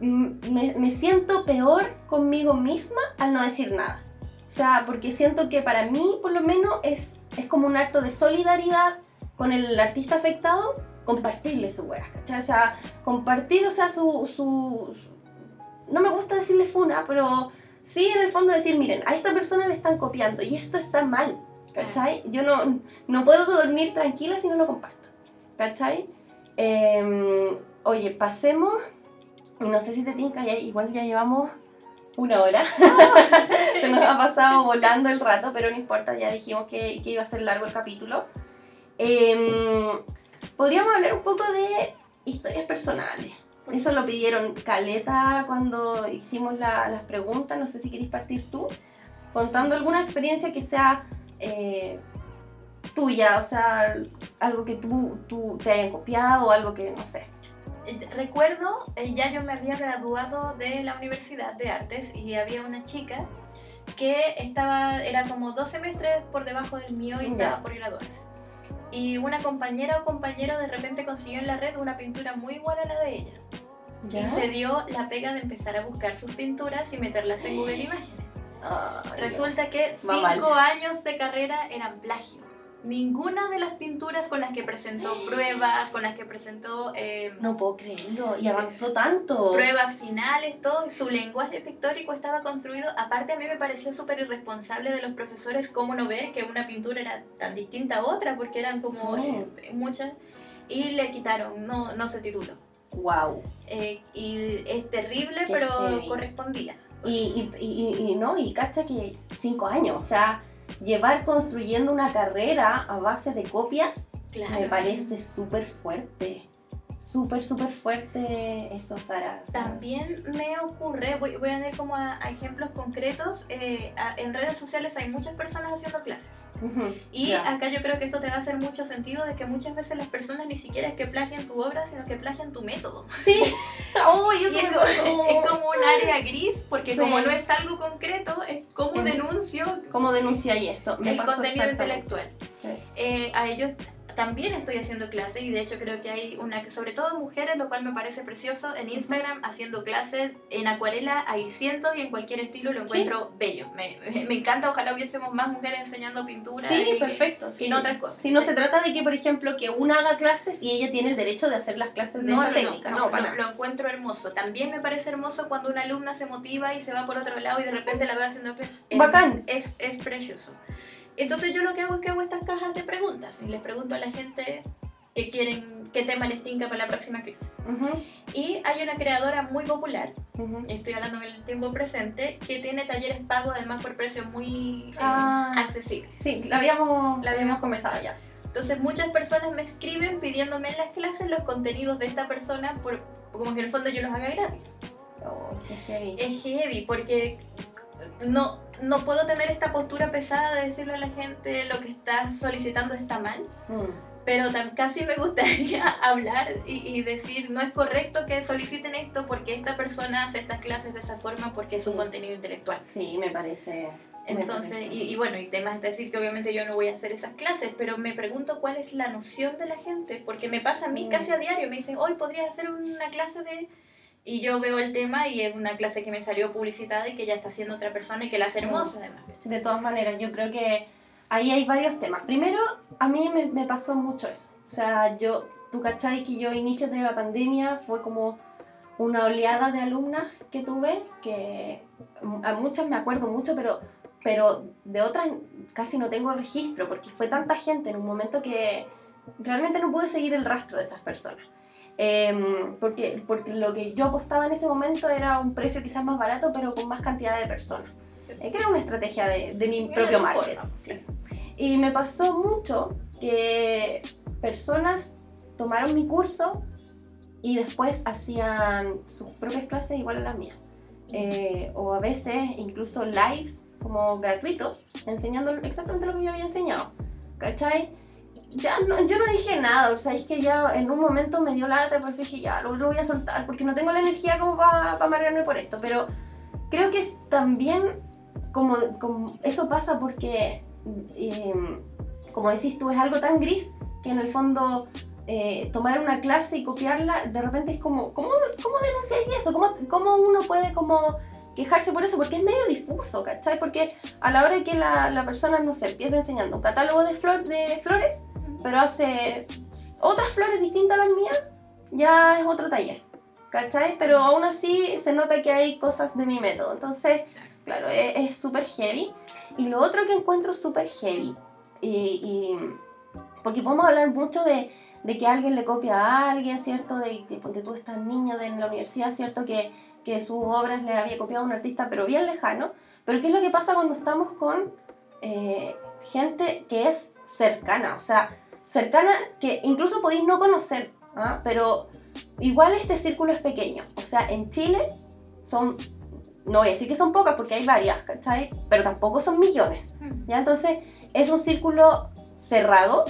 S1: me, me siento peor conmigo misma al no decir nada. O sea, porque siento que para mí, por lo menos, es, es como un acto de solidaridad con el artista afectado, compartirle su wea, O sea, compartir, o sea, su, su, no me gusta decirle funa, pero sí en el fondo decir, miren, a esta persona le están copiando y esto está mal, ¿cachai? Yo no, no puedo dormir tranquila si no lo comparto, ¿cachai? Em, oye, pasemos, no sé si te tinca, ya, igual ya llevamos una hora. Se nos ha pasado volando el rato, pero no importa, ya dijimos que, que iba a ser largo el capítulo. Em, podríamos hablar un poco de historias personales. Eso lo pidieron Caleta cuando hicimos las preguntas. No sé si queréis partir tú, contando alguna experiencia que sea eh, tuya, o sea, algo que tú, tú te hayan copiado o algo que no sé.
S2: Recuerdo, eh, ya yo me había graduado de la Universidad de Artes y había una chica que estaba, era como dos semestres por debajo del mío y estaba por graduarse. Y una compañera o compañero de repente consiguió en la red una pintura muy igual a la de ella. Y se dio la pega de empezar a buscar sus pinturas y meterlas en Google Imágenes. Resulta que cinco años de carrera eran plagio ninguna de las pinturas con las que presentó pruebas, con las que presentó...
S1: Em, no puedo creerlo, y avanzó tanto.
S2: Pruebas finales, todo. Su lenguaje pictórico estaba construido. Aparte, a mí me pareció súper irresponsable de los profesores cómo no ver que una pintura era tan distinta a otra, porque eran como eh, muchas. Y le quitaron, no, no se tituló.
S1: Wow.
S2: Eh, y es terrible, pero correspondía.
S1: Y, y, y, y, no, y cacha que cinco años, o sea, llevar construyendo una carrera a base de copias me parece súper fuerte súper, súper fuerte eso, Sara.
S2: También me ocurre, voy, voy a ir como a, ejemplos concretos, eh, en redes sociales hay muchas personas haciendo clases. y acá yo creo que esto te va a hacer mucho sentido de que muchas veces las personas ni siquiera es que plagian tu obra, sino que plagian tu método.
S1: Sí,
S2: oh, es, como, un área gris, porque como no es algo concreto, es como denuncio.
S1: ¿Cómo denuncia y esto?
S2: el contenido intelectual. Eh, a ellos también estoy haciendo clases y de hecho creo que hay una, sobre todo mujeres, lo cual me parece precioso, en Instagram haciendo clases en acuarela, hay cientos y en cualquier estilo lo encuentro bello. Me, me, encanta, ojalá hubiésemos más mujeres enseñando pintura
S1: sí, y, perfecto,
S2: y no otras cosas.
S1: Si no se trata de que, por ejemplo, que una haga clases y ella tiene el derecho de hacer las clases de esa técnica, no,
S2: no, lo encuentro hermoso. También me parece hermoso cuando una alumna se motiva y se va por otro lado y de repente la ve haciendo clases.
S1: Bacán.
S2: Es, es precioso. Entonces yo lo que hago es que hago estas cajas de preguntas y les pregunto a la gente qué quieren, qué tema les tinca para la próxima clase. Y hay una creadora muy popular, estoy hablando en el tiempo presente, que tiene talleres pagos además por precios muy eh, ah. accesibles.
S1: Sí, la habíamos, la habíamos comenzado ya.
S2: Entonces muchas personas me escriben pidiéndome en las clases los contenidos de esta persona por, como que en el fondo yo los haga gratis.
S1: Oh, heavy.
S2: Es heavy porque no, no puedo tener esta postura pesada de decirle a la gente lo que estás solicitando está mal. Mm. pero tan, casi me gustaría hablar y, decir, no es correcto que soliciten esto porque esta persona hace estas clases de esa forma porque es un contenido intelectual.
S1: Sí, me parece.
S2: Entonces, y, bueno, y temas de decir que obviamente yo no voy a hacer esas clases, pero me pregunto cuál es la noción de la gente, porque me pasa a mí mm. casi a diario, me dicen, hoy podrías hacer una clase de... Y yo veo el tema y es una clase que me salió publicitada y que ya está haciendo otra persona y que la hace hermosa además.
S1: De todas maneras, yo creo que ahí hay varios temas. Primero, a mí me, me pasó mucho eso. O sea, yo, tú cachai que yo inicio de la pandemia fue como una oleada de alumnas que tuve, que a muchas me acuerdo mucho, pero, pero de otras casi no tengo registro, porque fue tanta gente en un momento que realmente no pude seguir el rastro de esas personas. Em, porque, porque lo que yo apostaba en ese momento era un precio quizás más barato, pero con más cantidad de personas. Eh, que era una estrategia de, de mi propio marketing. Y me pasó mucho que personas tomaron mi curso y después hacían sus propias clases igual a las mías. Eh, o a veces incluso lives como gratuitos, enseñando exactamente lo que yo había enseñado. ¿Cachai? Ya no, yo no dije nada, o sea, es que ya en un momento me dio lata, pues dije, ya, lo, voy a soltar, porque no tengo la energía como para pa amargarme por esto, pero creo que es también como, como eso pasa porque, eh, como decís tú, es algo tan gris que en el fondo eh, tomar una clase y copiarla, de repente es como, ¿cómo, cómo denunciáis eso? ¿Cómo, ¿Cómo uno puede como quejarse por eso? Porque es medio difuso, ¿cachai? Porque a la hora de que la, la persona, no sé, empieza enseñando un catálogo de, flor, de flores, pero hace otras flores distintas a las mías, ya es otro taller, ¿cachai? Pero aún así se nota que hay cosas de mi método. Entonces, claro, es súper heavy. Y lo otro que encuentro súper heavy, y porque podemos hablar mucho de, de, que alguien le copia a alguien, ¿cierto? De que porque tú estás niño de, en la universidad, ¿cierto? Que, que sus obras le había copiado a un artista, pero bien lejano. Pero ¿qué es lo que pasa cuando estamos con eh, gente que es cercana? O sea, cercana que incluso podéis no conocer, ¿ah? pero igual este círculo es pequeño. O sea, en Chile son no voy a decir que son pocas porque hay varias, ¿cachai? Pero tampoco son millones. Mm. ¿Ya? Entonces es un círculo cerrado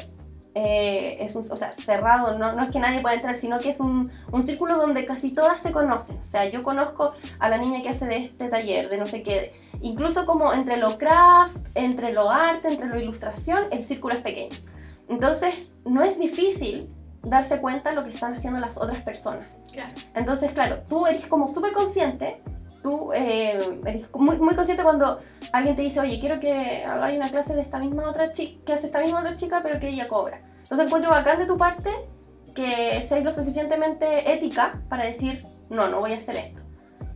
S1: eh, es un, o sea, cerrado, no, no, es que nadie pueda entrar, sino que es un, un, círculo donde casi todas se conocen. O sea, yo conozco a la niña que hace de este taller, de no sé qué, incluso como entre lo craft, entre lo arte, entre lo ilustración, el círculo es pequeño. Entonces, no es difícil darse cuenta de lo que están haciendo las otras personas. Entonces, claro, tú eres como súper consciente tú eh, eres muy, muy consciente cuando alguien te dice, oye, quiero que hagáis una clase de esta misma otra chica, que hace esta misma otra chica, pero que ella cobra. Entonces encuentro bacán de tu parte que seas lo suficientemente ética para decir, no, no voy a hacer esto.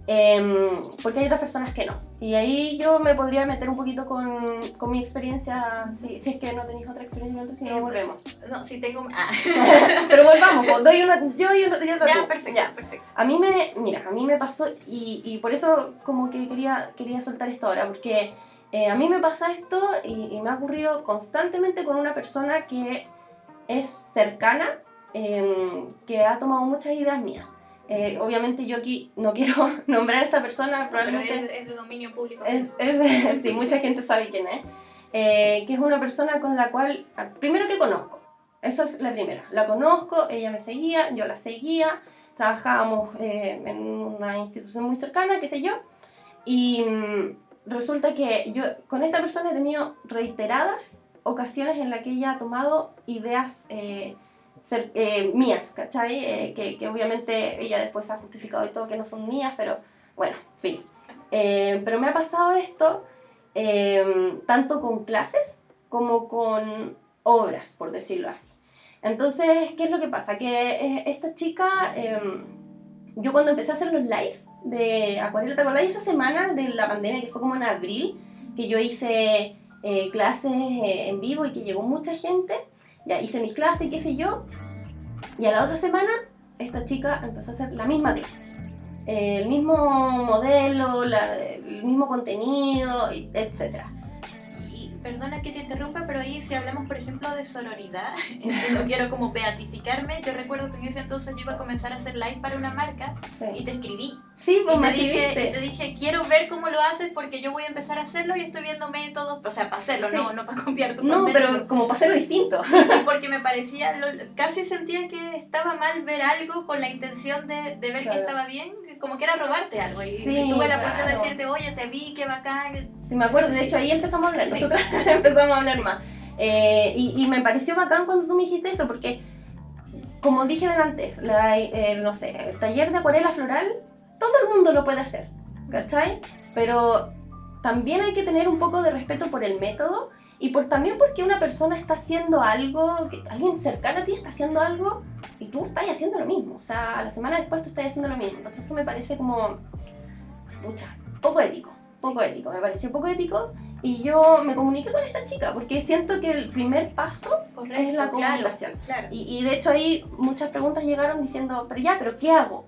S1: Em, porque hay otras personas que no. Y ahí yo me podría meter un poquito con, con mi experiencia, si, si, es que no tenéis otra experiencia si no, volvemos.
S2: No, si tengo... Ah.
S1: Pero volvamos, pues, doy una, yo y otra,
S2: Ya, perfecto, ya. perfecto.
S1: A mí me, mira, a mí me pasó, y, y por eso como que quería, quería soltar esto ahora, porque eh, a mí me pasa esto y, y, me ha ocurrido constantemente con una persona que es cercana, eh, que ha tomado muchas ideas mías. Eh, obviamente yo aquí no quiero nombrar a esta persona, probablemente...
S2: es, de dominio público.
S1: Es, sí, mucha gente sabe quién es. Eh, que es una persona con la cual, ah, primero que conozco, esa es la primera. La conozco, ella me seguía, yo la seguía, trabajábamos eh, en una institución muy cercana, qué sé yo, y mm, resulta que yo con esta persona he tenido reiteradas ocasiones en las que ella ha tomado ideas ser, eh, mías, ¿cachai? Eh, que, que, obviamente ella después ha justificado y todo que no son mías, pero bueno, fin. Eh, pero me ha pasado esto tanto con clases como con obras, por decirlo así. Entonces, ¿qué es lo que pasa? Que esta chica, yo cuando empecé a hacer los lives de Acuarela, ¿te acordás esa semana de la pandemia que fue como en abril? Que yo hice clases en vivo y que llegó mucha gente ya hice mis clases, qué sé yo, y a la otra semana esta chica empezó a hacer la misma clase. El mismo modelo, el mismo contenido, etc.
S2: Perdona que te interrumpa, pero ahí si hablamos, por ejemplo, de sororidad, no quiero como beatificarme, yo recuerdo que en ese entonces yo iba a comenzar a hacer live para una marca y te escribí.
S1: Sí, pues
S2: y
S1: me
S2: te dije, y te dije, quiero ver cómo lo haces porque yo voy a empezar a hacerlo y estoy viendo métodos, o sea, para hacerlo,
S1: Sí.
S2: no, no para copiar tu
S1: No,
S2: contenido.
S1: pero como para hacerlo distinto.
S2: Y porque me parecía, lo- casi sentía que estaba mal ver algo con la intención de, de ver
S1: Claro.
S2: que estaba bien, como que era robarte algo. Y
S1: Sí,
S2: tuve la posibilidad de decirte, oye, te vi, qué bacán.
S1: Sí, me acuerdo, de hecho ahí empezamos a hablar,
S2: Sí.
S1: nosotros empezamos a hablar más. Eh, y, y me pareció bacán cuando tú me dijiste eso, porque como dije antes, la, eh, no sé, el taller de acuarela floral, todo el mundo lo puede hacer, ¿cachai? Pero también hay que tener un poco de respeto por el método y por, también porque una persona está haciendo algo, que alguien cercano a ti está haciendo algo y tú estás haciendo lo mismo. O sea, a la semana después tú estás haciendo lo mismo. Entonces eso me parece como, mucha, poco ético, poco ético, me pareció poco ético y yo me comuniqué con esta chica porque siento que el primer paso
S2: Correcto,
S1: es la
S2: claro,
S1: comunicación.
S2: Claro.
S1: Y, y de hecho ahí muchas preguntas llegaron diciendo, pero ya, pero ¿qué hago?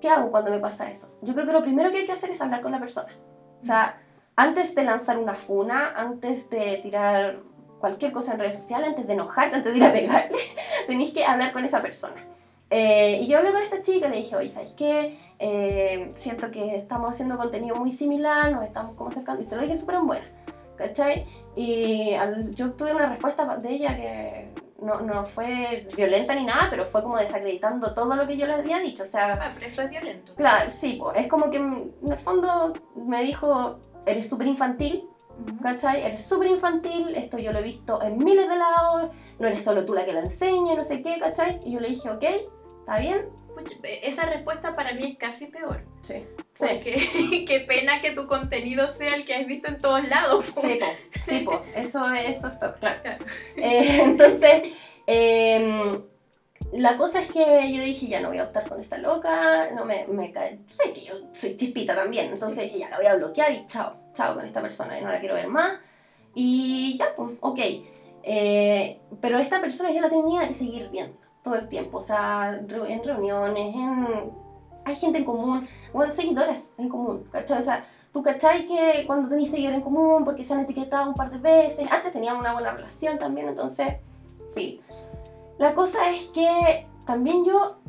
S1: ¿Qué hago cuando me pasa eso? Yo creo que lo primero que hay que hacer es hablar con la persona. O sea, antes de lanzar una funa, antes de tirar cualquier cosa en redes sociales, antes de enojarte, antes de ir a pegarle, tenéis que hablar con esa persona. Eh, y yo hablé con esta chica y le dije, oye, ¿sabes qué? Eh, siento que estamos haciendo contenido muy similar, nos estamos como acercando, y se lo dije súper en buena, ¿cachai? Y al- yo tuve una respuesta de ella que no, no fue violenta ni nada, pero fue como desacreditando todo lo que yo le había dicho, o sea,
S2: Ah, pero eso es violento.
S1: claro, sí, pues, es como que en el fondo me dijo, eres súper infantil. ¿cachai? Eres súper infantil, esto yo lo he visto en miles de lados, no eres solo tú la que la enseña, no sé qué, ¿cachai? Y yo le dije, ok, ¿está bien?
S2: Pucha, esa respuesta para mí es casi peor.
S1: Sí. Sí,
S2: Porque qué pena que tu contenido sea el que has visto en todos lados. po.
S1: sí, po, sí, po, eso, eso es peor, claro.
S2: Claro.
S1: Eh, entonces, em, la cosa es que yo dije, ya no voy a optar con esta loca, no me, me cae, tú sabes que yo soy chispita también, entonces dije, ya la voy a bloquear y chao, chao con esta persona, y no la quiero ver más. Y ya, pues, ok. Eh, pero esta persona yo la tenía que seguir viendo todo el tiempo, o sea, en reuniones, en... Hay gente en común, bueno, seguidoras en común, ¿cachai? O sea, tú cachai que cuando tenéis seguidores en común, porque se han etiquetado un par de veces, antes teníamos una buena relación también, entonces, fin. La cosa es que también yo,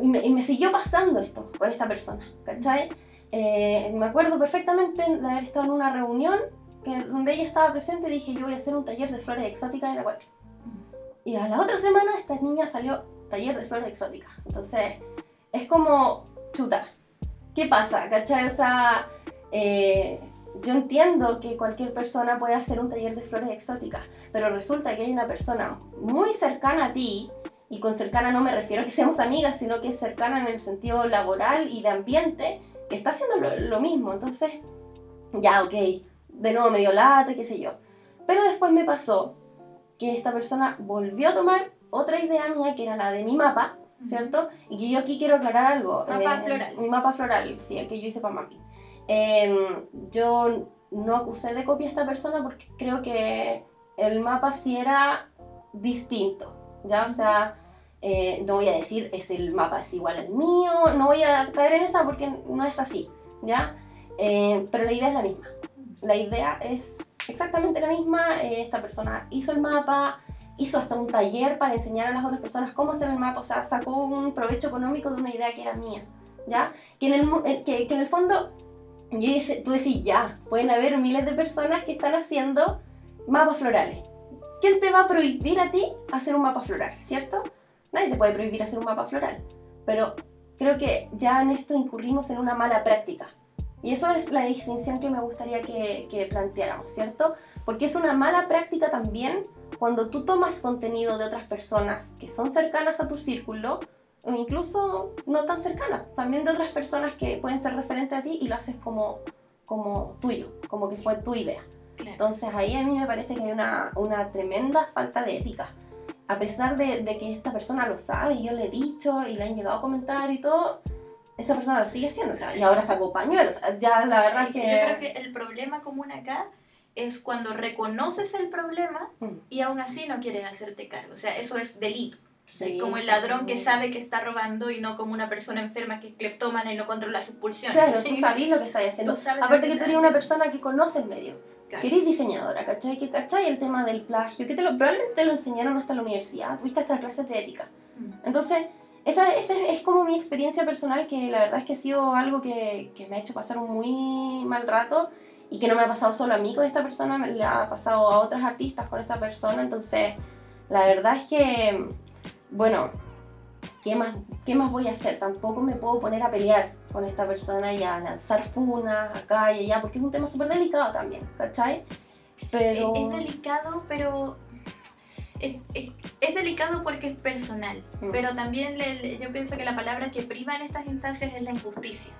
S1: y me, siguió pasando esto con esta persona, ¿cachai? Eh, me acuerdo perfectamente de haber estado en una reunión que, donde ella estaba presente y dije, yo voy a hacer un taller de flores exóticas en Acuario. Y a la otra semana esta niña salió taller de flores exóticas. Entonces, es como, chuta, ¿qué pasa? ¿Cachai? O sea, eh, yo entiendo que cualquier persona puede hacer un taller de flores exóticas, pero resulta que hay una persona muy cercana a ti, y con cercana no me refiero a que seamos amigas, sino que es cercana en el sentido laboral y de ambiente, que está haciendo lo, lo mismo. Entonces, ya, ok, de nuevo me dio lata, qué sé yo. Pero después me pasó que esta persona volvió a tomar otra idea mía, que era la de mi mapa, ¿cierto? Y que yo aquí quiero aclarar algo.
S2: Mapa floral.
S1: Mi mapa floral, sí, el que yo hice para mami. Em, yo no acusé de copia a esta persona porque creo que el mapa sí era distinto, ¿ya? O sea, eh, no voy a decir es el mapa es igual al mío, no voy a caer en esa porque no es así, ¿ya? Eh, pero la idea es la misma. La idea es exactamente la misma. eh, esta persona hizo el mapa, hizo hasta un taller para enseñar a las otras personas cómo hacer el mapa, o sea, sacó un provecho económico de una idea que era mía, ¿ya? Que en el, eh, que en el fondo, dice- tú decís, ya, pueden haber miles de personas que están haciendo mapas florales. ¿Quién te va a prohibir a ti hacer un mapa floral, cierto? Nadie te puede prohibir hacer un mapa floral, pero creo que ya en esto incurrimos en una mala práctica. Y eso es la distinción que me gustaría que, que planteáramos, ¿cierto? Porque es una mala práctica también cuando tú tomas contenido de otras personas que son cercanas a tu círculo, o incluso no tan cercanas, también de otras personas que pueden ser referentes a ti y lo haces como, como tuyo, como que fue tu idea.
S2: Claro.
S1: Entonces ahí a mí me parece que hay una, una tremenda falta de ética. A pesar de, de que esta persona lo sabe y yo le he dicho y le han llegado a comentar y todo, esa persona lo sigue haciendo. O sea, y ahora sacó pañuelos. Ya la verdad es que...
S2: Yo creo que el problema común acá es cuando reconoces el problema
S1: Mm.
S2: y aún así no quieres hacerte cargo. O sea, eso es delito.
S1: Sí,
S2: como el ladrón que sabe que está robando y no como una persona enferma que es cleptómana y no controla sus pulsiones.
S1: Claro, tú
S2: ¿sí?
S1: sabes lo que estás haciendo.
S2: Tú
S1: Aparte
S2: que
S1: tú eres una persona que conoce el medio.
S2: Claro.
S1: Que eres diseñadora, ¿cachai? Que cachai el tema del plagio, que te lo, probablemente te lo enseñaron hasta la universidad, tuviste hasta clases de ética.
S2: Mm.
S1: Entonces, esa, esa, es como mi experiencia personal, que la verdad es que ha sido algo que, que, me ha hecho pasar un muy mal rato y que no me ha pasado solo a mí con esta persona, le ha pasado a otras artistas con esta persona. Entonces, la verdad es que, bueno, ¿qué más, ¿qué más voy a hacer? Tampoco me puedo poner a pelear con esta persona y a lanzar funas acá y allá, porque es un tema súper delicado también, ¿cachai?
S2: Pero... Es, delicado, pero es, es, delicado porque es personal, mm. pero también yo pienso que la palabra que prima en estas instancias es la injusticia.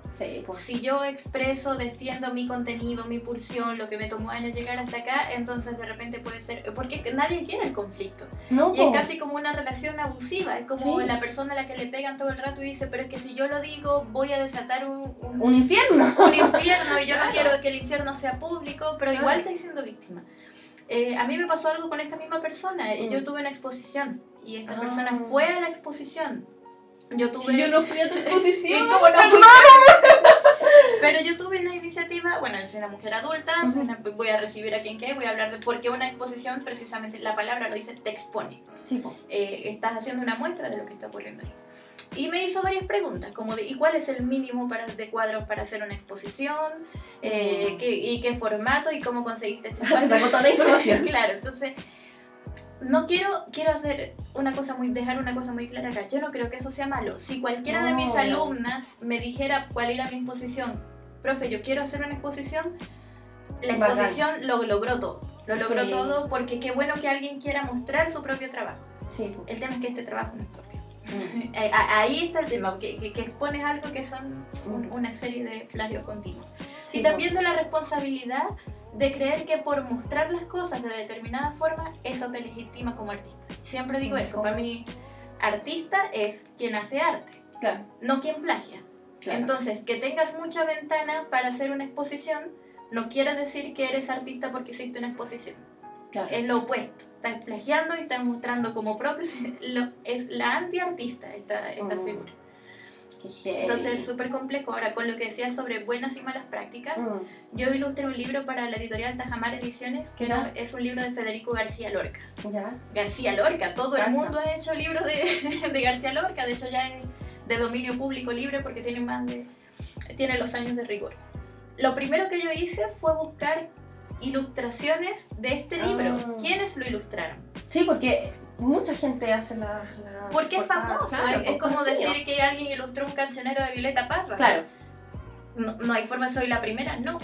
S1: pues.
S2: Si yo expreso, defiendo mi contenido, mi pulsión, lo que me tomó años llegar hasta acá, entonces de repente puede ser, porque nadie quiere el conflicto.
S1: No,
S2: y es casi como una relación abusiva, es como la persona a la que le pegan todo el rato y dice, pero es que si yo lo digo voy a desatar un...
S1: Un, infierno.
S2: Un infierno y yo no quiero que el infierno sea público, pero igual estoy siendo víctima. Eh, a mí me pasó algo con esta misma persona. Eh, yo mm. tuve una exposición y esta persona ah. fue a la exposición. Yo tuve.
S1: Yo no fui a tu exposición.
S2: Pero yo tuve una iniciativa, bueno, soy una mujer adulta, voy a recibir a quien que voy a hablar de por qué una exposición, precisamente la palabra lo dice, te expone.
S1: Sí,
S2: eh, estás haciendo una muestra de lo que está ocurriendo ahí. Y me hizo varias preguntas, como de ¿y cuál es el mínimo para, de cuadros para hacer una exposición? Eh, mm. ¿Y qué formato? ¿Y cómo conseguiste este
S1: espacio? Sacó toda la información.
S2: claro, entonces no quiero, quiero hacer una cosa muy, dejar una cosa muy clara acá. Yo no creo que eso sea malo. Si cualquiera de mis alumnas me dijera cuál era mi exposición, profe, yo quiero hacer una exposición, la exposición lo logró todo. Lo logró todo porque qué bueno que alguien quiera mostrar su propio trabajo.
S1: Sí.
S2: El tema es que este trabajo no es ahí está el tema, que, que, expones algo que son una serie de plagios continuos. y también de la responsabilidad de creer que por mostrar las cosas de determinada forma, eso te legitima como artista. Siempre digo eso, para mí, artista es quien hace arte, no quien plagia. Entonces, que tengas mucha ventana para hacer una exposición, no quiere decir que eres artista porque hiciste una exposición. Es lo opuesto. Estás plagiando y estás mostrando como propio. es la anti-artista esta, esta mm. figura. Entonces es súper complejo. Ahora, con lo que decías sobre buenas y malas prácticas, mm. yo ilustré un libro para la editorial Tajamar Ediciones, que es un libro de Federico García Lorca. García Lorca, todo el mundo ha hecho libros de, de, García Lorca, de hecho ya es de dominio público libre porque tiene más de, tiene los años de rigor. Lo primero que yo hice fue buscar ilustraciones de este libro. Ah. ¿Quiénes lo ilustraron?
S1: Sí, porque mucha gente hace la...
S2: porque es famoso, es, como decir que alguien ilustró un cancionero de Violeta Parra.
S1: Claro.
S2: No, hay forma, soy la primera, no.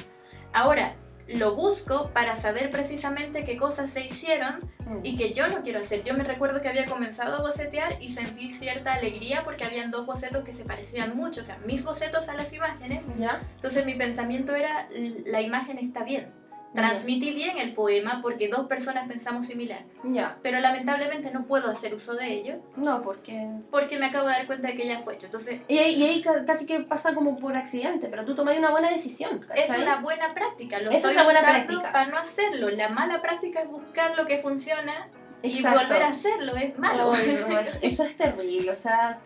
S2: Ahora, lo busco para saber precisamente qué cosas se hicieron mm. y que yo no quiero hacer. Yo me recuerdo que había comenzado a bocetear y sentí cierta alegría porque habían dos bocetos que se parecían mucho, o sea, mis bocetos a las imágenes.
S1: ¿Ya?
S2: Entonces mi pensamiento era, la imagen está bien transmití bien el poema porque dos personas pensamos similar.
S1: Ya.
S2: Pero lamentablemente no puedo hacer uso de ello.
S1: No, porque...
S2: Porque me acabo de dar cuenta de que ya fue hecho. Entonces...
S1: Y ahí, casi que pasa como por accidente, pero tú tomas una buena decisión.
S2: Es una buena práctica. Lo
S1: es una buena práctica.
S2: Para no hacerlo. La mala práctica es buscar lo que funciona y volver a hacerlo. Es malo.
S1: eso es terrible. O sea,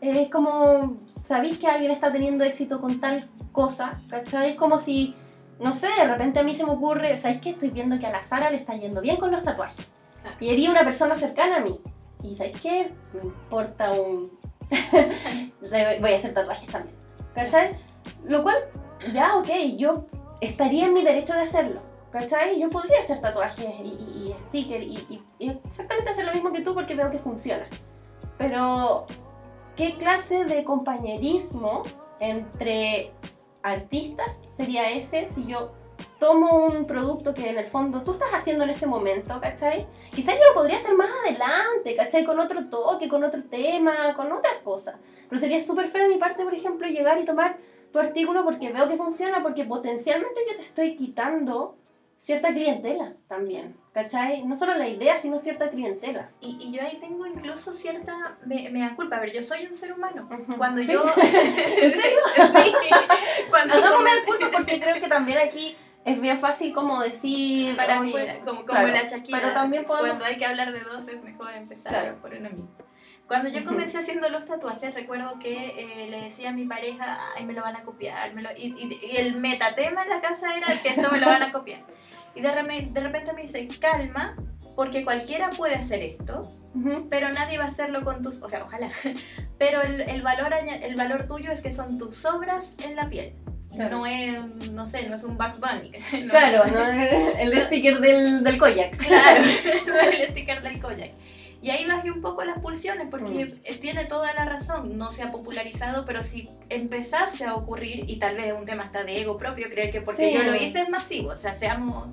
S1: es como... Sabéis que alguien está teniendo éxito con tal cosa, ¿cachai? Es como si no sé, de repente a mí se me ocurre, ¿sabes qué? Estoy viendo que a la Sara le está yendo bien con los tatuajes. Y haría una persona cercana a mí. Y ¿sabes qué? Me importa un... Voy a hacer tatuajes también. ¿Cachai? Lo cual, ya, ok, yo estaría en mi derecho de hacerlo. ¿Cachai? Yo podría hacer tatuajes y, y, sticker y, y exactamente hacer lo mismo que tú porque veo que funciona. Pero, ¿qué clase de compañerismo entre artistas sería ese si yo tomo un producto que en el fondo tú estás haciendo en este momento, ¿cachai? Quizás yo lo podría hacer más adelante, ¿cachai? Con otro toque, con otro tema, con otras cosas. Pero sería súper feo de mi parte, por ejemplo, llegar y tomar tu artículo porque veo que funciona, porque potencialmente yo te estoy quitando cierta clientela también, ¿cachai? No solo la idea, sino cierta clientela.
S2: Y, y yo ahí tengo incluso cierta, me, me da culpa, a ver, yo soy un ser humano. Cuando yo...
S1: ¿En serio?
S2: sí. Cuando
S1: no, me da culpa porque creo que también aquí es bien fácil como decir...
S2: Para afuera, como, como la Shakira.
S1: Pero también
S2: Cuando hay que hablar de dos es mejor empezar por uno mismo. Cuando yo comencé haciendo los tatuajes, recuerdo que eh, le decía a mi pareja, ay, me lo van a copiar. Me lo... Y, y, el metatema en la casa era que esto me lo van a copiar. Y de, repente, de repente me dice, calma, porque cualquiera puede hacer esto. pero nadie va a hacerlo con tus, o sea, ojalá, pero el, el, valor, el valor tuyo es que son tus obras en la piel. No es, no sé, no es un Bugs Bunny.
S1: claro, no el sticker del, del Koyak.
S2: Claro, no es el sticker del Koyak. Y ahí bajé un poco las pulsiones porque mm. tiene toda la razón, no se ha popularizado, pero si empezase a ocurrir, y tal vez es un tema hasta de ego propio, creer que porque yo lo hice es masivo, o sea, seamos...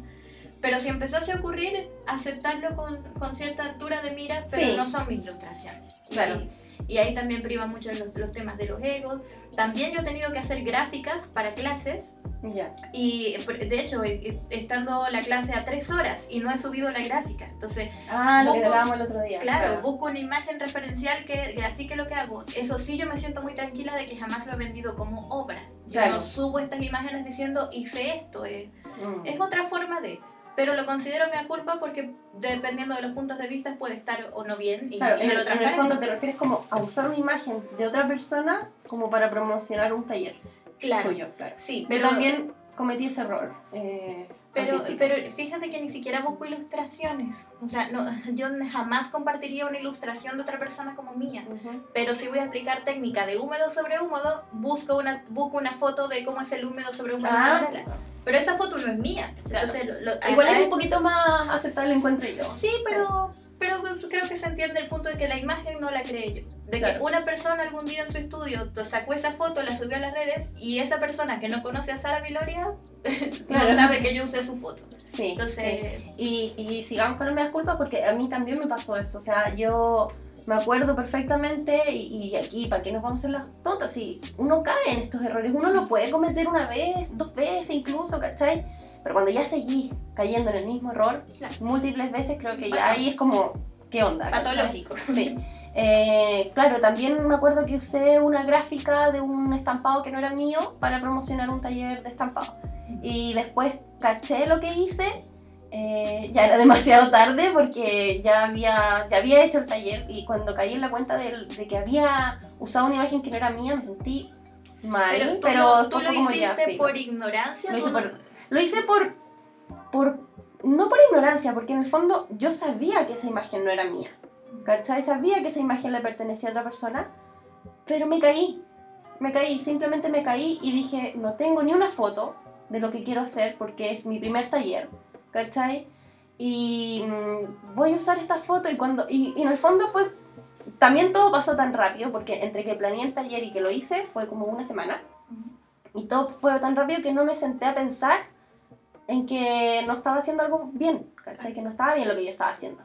S2: Pero si empezase a ocurrir, aceptarlo con, con cierta altura de mira, pero no son mis ilustraciones.
S1: Claro.
S2: Y, ahí también priva mucho los, los temas de los egos. También yo he tenido que hacer gráficas para clases y de hecho, estando la clase a tres horas y no he subido la gráfica. Entonces,
S1: ah, lo que hablábamos el otro día.
S2: Claro, busco una imagen referencial que grafique lo que hago. Eso sí, yo me siento muy tranquila de que jamás lo he vendido como obra. Yo no subo estas imágenes diciendo hice esto. Eh. Mm. Es otra forma de pero lo considero mi culpa porque dependiendo de los puntos de vista puede estar o no bien y,
S1: claro, en, el, en el fondo te refieres como a usar una imagen de otra persona como para promocionar un taller
S2: Claro. Sí,
S1: pero también cometí ese error. Eh,
S2: pero, pero fíjate que ni siquiera busco ilustraciones. O sea, no, yo jamás compartiría una ilustración de otra persona como mía. Pero si voy a aplicar técnica de húmedo sobre húmedo, busco una, busco una foto de cómo es el húmedo sobre húmedo. Ah, pero esa foto no es mía. Entonces,
S1: Igual es un poquito más aceptable encuentro yo.
S2: Sí, pero pero creo que se entiende el punto de que la imagen no la creé yo. De que una persona algún día en su estudio sacó esa foto, la subió a las redes y esa persona que no conoce a Sara Viloria no sabe que yo usé su foto.
S1: Sí. Entonces... Y, y sigamos con las culpas porque a mí también me pasó eso. O sea, yo me acuerdo perfectamente y, y, aquí, ¿para qué nos vamos a hacer las tontas? Si uno cae en estos errores, uno lo puede cometer una vez, dos veces incluso, ¿cachai? Pero cuando ya seguís cayendo en el mismo error múltiples veces, creo que ya ahí es como, ¿qué onda?
S2: Patológico.
S1: Sí. Eh, claro, también me acuerdo que usé una gráfica de un estampado que no era mío para promocionar un taller de estampado. Y después caché lo que hice, eh, ya era demasiado tarde porque ya había, ya había hecho el taller y cuando caí en la cuenta de, que había usado una imagen que no era mía me sentí mal. Pero
S2: tú, lo, hiciste por ignorancia.
S1: Lo lo hice por, por, no por ignorancia, porque en el fondo yo sabía que esa imagen no era mía. ¿Cachai? Sabía que esa imagen le pertenecía a otra persona, pero me caí. Me caí, simplemente me caí y dije, no tengo ni una foto de lo que quiero hacer porque es mi primer taller. ¿Cachai? Y mm, voy a usar esta foto y cuando... Y, y en el fondo fue... También todo pasó tan rápido porque entre que planeé el taller y que lo hice fue como una semana. Y todo fue tan rápido que no me senté a pensar en que no estaba haciendo algo bien, ¿cachai? Que no estaba bien lo que yo estaba haciendo.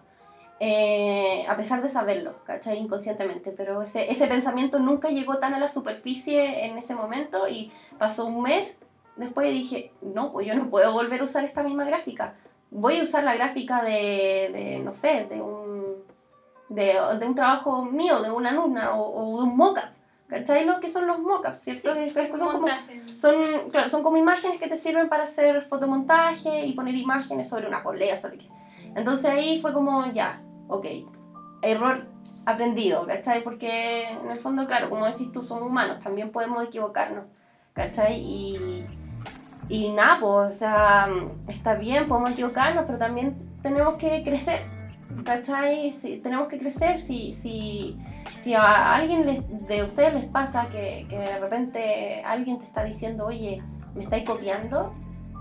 S1: Eh, a pesar de saberlo, ¿cachai? Inconscientemente, pero ese, ese pensamiento nunca llegó tan a la superficie en ese momento y pasó un mes después dije, no, pues yo no puedo volver a usar esta misma gráfica. Voy a usar la gráfica de, de no sé, de un, de, de, un trabajo mío, de una alumna o, o de un mockup. ¿Cachai lo que son los mockups, cierto? son, como, son, claro, son como imágenes que te sirven para hacer fotomontaje y poner imágenes sobre una polea, sobre qué. Entonces ahí fue como, ya, ok, error aprendido, ¿cachai? Porque en el fondo, claro, como decís tú, somos humanos, también podemos equivocarnos, ¿cachai? Y, y nada, pues, o sea, está bien, podemos equivocarnos, pero también tenemos que crecer, ¿cachai? Si, tenemos que crecer, si... si si a alguien de ustedes les pasa que, que, de repente alguien te está diciendo, oye, me estáis copiando,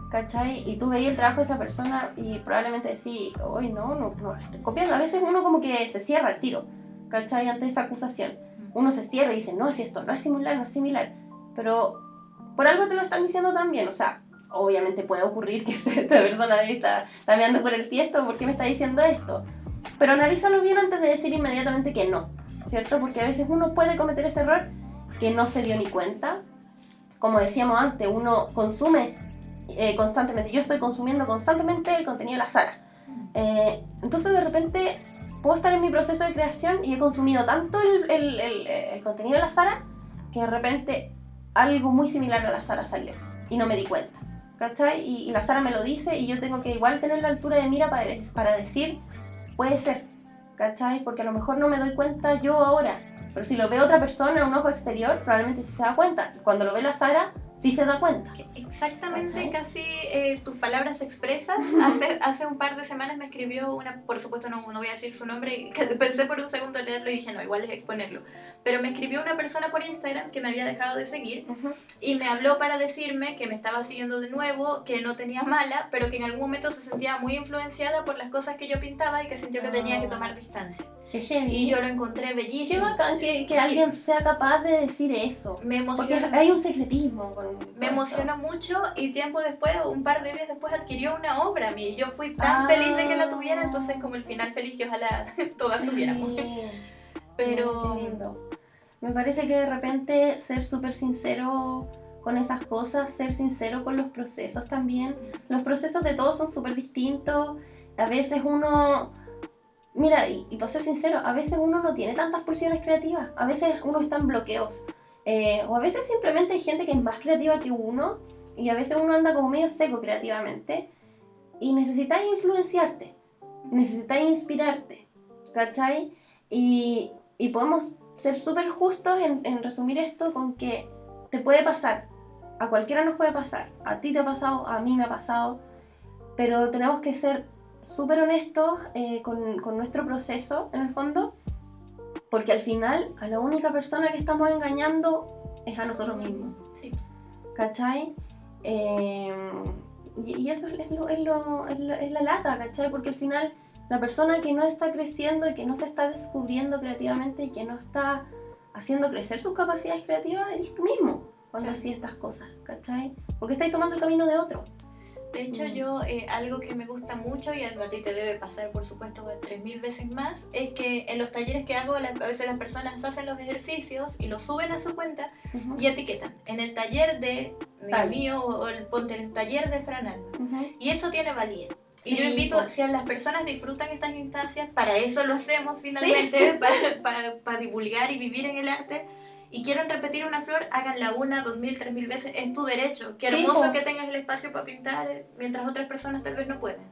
S1: ¿cachai? Y tú veis el trabajo de esa persona y probablemente decís, oye, no, no, no, estoy copiando. A veces uno como que se cierra el tiro, ¿cachai? Ante esa acusación. Uno se cierra y dice, no, si esto no es similar, no es similar. Pero por algo te lo están diciendo también, o sea, obviamente puede ocurrir que esta persona está, está mirando por el tiesto, ¿por qué me está diciendo esto? Pero analízalo bien antes de decir inmediatamente que no. ¿Cierto? Porque a veces uno puede cometer ese error que no se dio ni cuenta. Como decíamos antes, uno consume eh, constantemente. Yo estoy consumiendo constantemente el contenido de la Sara. Eh, entonces de repente puedo estar en mi proceso de creación y he consumido tanto el, el, el, contenido de la Sara que de repente algo muy similar a la Sara salió y no me di cuenta. ¿Cachai? Y, la Sara me lo dice y yo tengo que igual tener la altura de mira para, para decir, puede ser, ¿cachai? Porque a lo mejor no me doy cuenta yo ahora, pero si lo ve otra persona, un ojo exterior, probablemente sí se da cuenta. Cuando lo ve la Sara, sí se da cuenta.
S2: Exactamente, casi eh, tus palabras expresas. Hace, hace un par de semanas me escribió una, por supuesto no, no voy a decir su nombre, que pensé por un segundo leerlo y dije, no, igual es exponerlo. Pero me escribió una persona por Instagram que me había dejado de seguir y me habló para decirme que me estaba siguiendo de nuevo, que no tenía mala, pero que en algún momento se sentía muy influenciada por las cosas que yo pintaba y que sintió que tenía que tomar distancia.
S1: Qué
S2: Y yo lo encontré bellísimo.
S1: Qué bacán que, que alguien sea capaz de decir eso. Me emociona. Porque hay un secretismo con
S2: me emocionó mucho y tiempo después, un par de días después, adquirió una obra a mí. Yo fui tan feliz de que la tuviera, entonces como el final feliz que ojalá todas tuviéramos. Pero...
S1: lindo. Me parece que de repente ser súper sincero con esas cosas, ser sincero con los procesos también. Los procesos de todos son súper distintos. A veces uno... Mira, y, y para ser sincero, a veces uno no tiene tantas pulsiones creativas. A veces uno está en bloqueos. Eh, o a veces simplemente hay gente que es más creativa que uno y a veces uno anda como medio seco creativamente y necesitas influenciarte, necesitas inspirarte, ¿cachai? Y, y podemos ser súper justos en, en, resumir esto con que te puede pasar, a cualquiera nos puede pasar, a ti te ha pasado, a mí me ha pasado, pero tenemos que ser súper honestos eh, con, con nuestro proceso en el fondo porque al final, a la única persona que estamos engañando es a nosotros mismos.
S2: Sí.
S1: ¿Cachai? Em, y, eso es, lo, es, lo, es, la, lata, ¿cachai? Porque al final, la persona que no está creciendo y que no se está descubriendo creativamente y que no está haciendo crecer sus capacidades creativas, es tú mismo cuando hacía estas cosas, ¿cachai? Porque estáis tomando el camino de otro.
S2: De hecho, mm. yo eh, algo que me gusta mucho y a ti te debe pasar, por supuesto, tres mil veces más, es que en los talleres que hago, a veces las personas hacen los ejercicios y los suben a su cuenta y etiquetan en el taller de, mío o el, ponte el taller de Franal. Y eso tiene valía. Y yo invito, si a las personas disfrutan estas instancias, para eso lo hacemos finalmente, para, para divulgar y vivir en el arte y quieren repetir una flor, háganla una, dos mil, tres mil veces, es tu derecho. Qué hermoso que tengas el espacio para pintar, eh, mientras otras personas tal vez no pueden.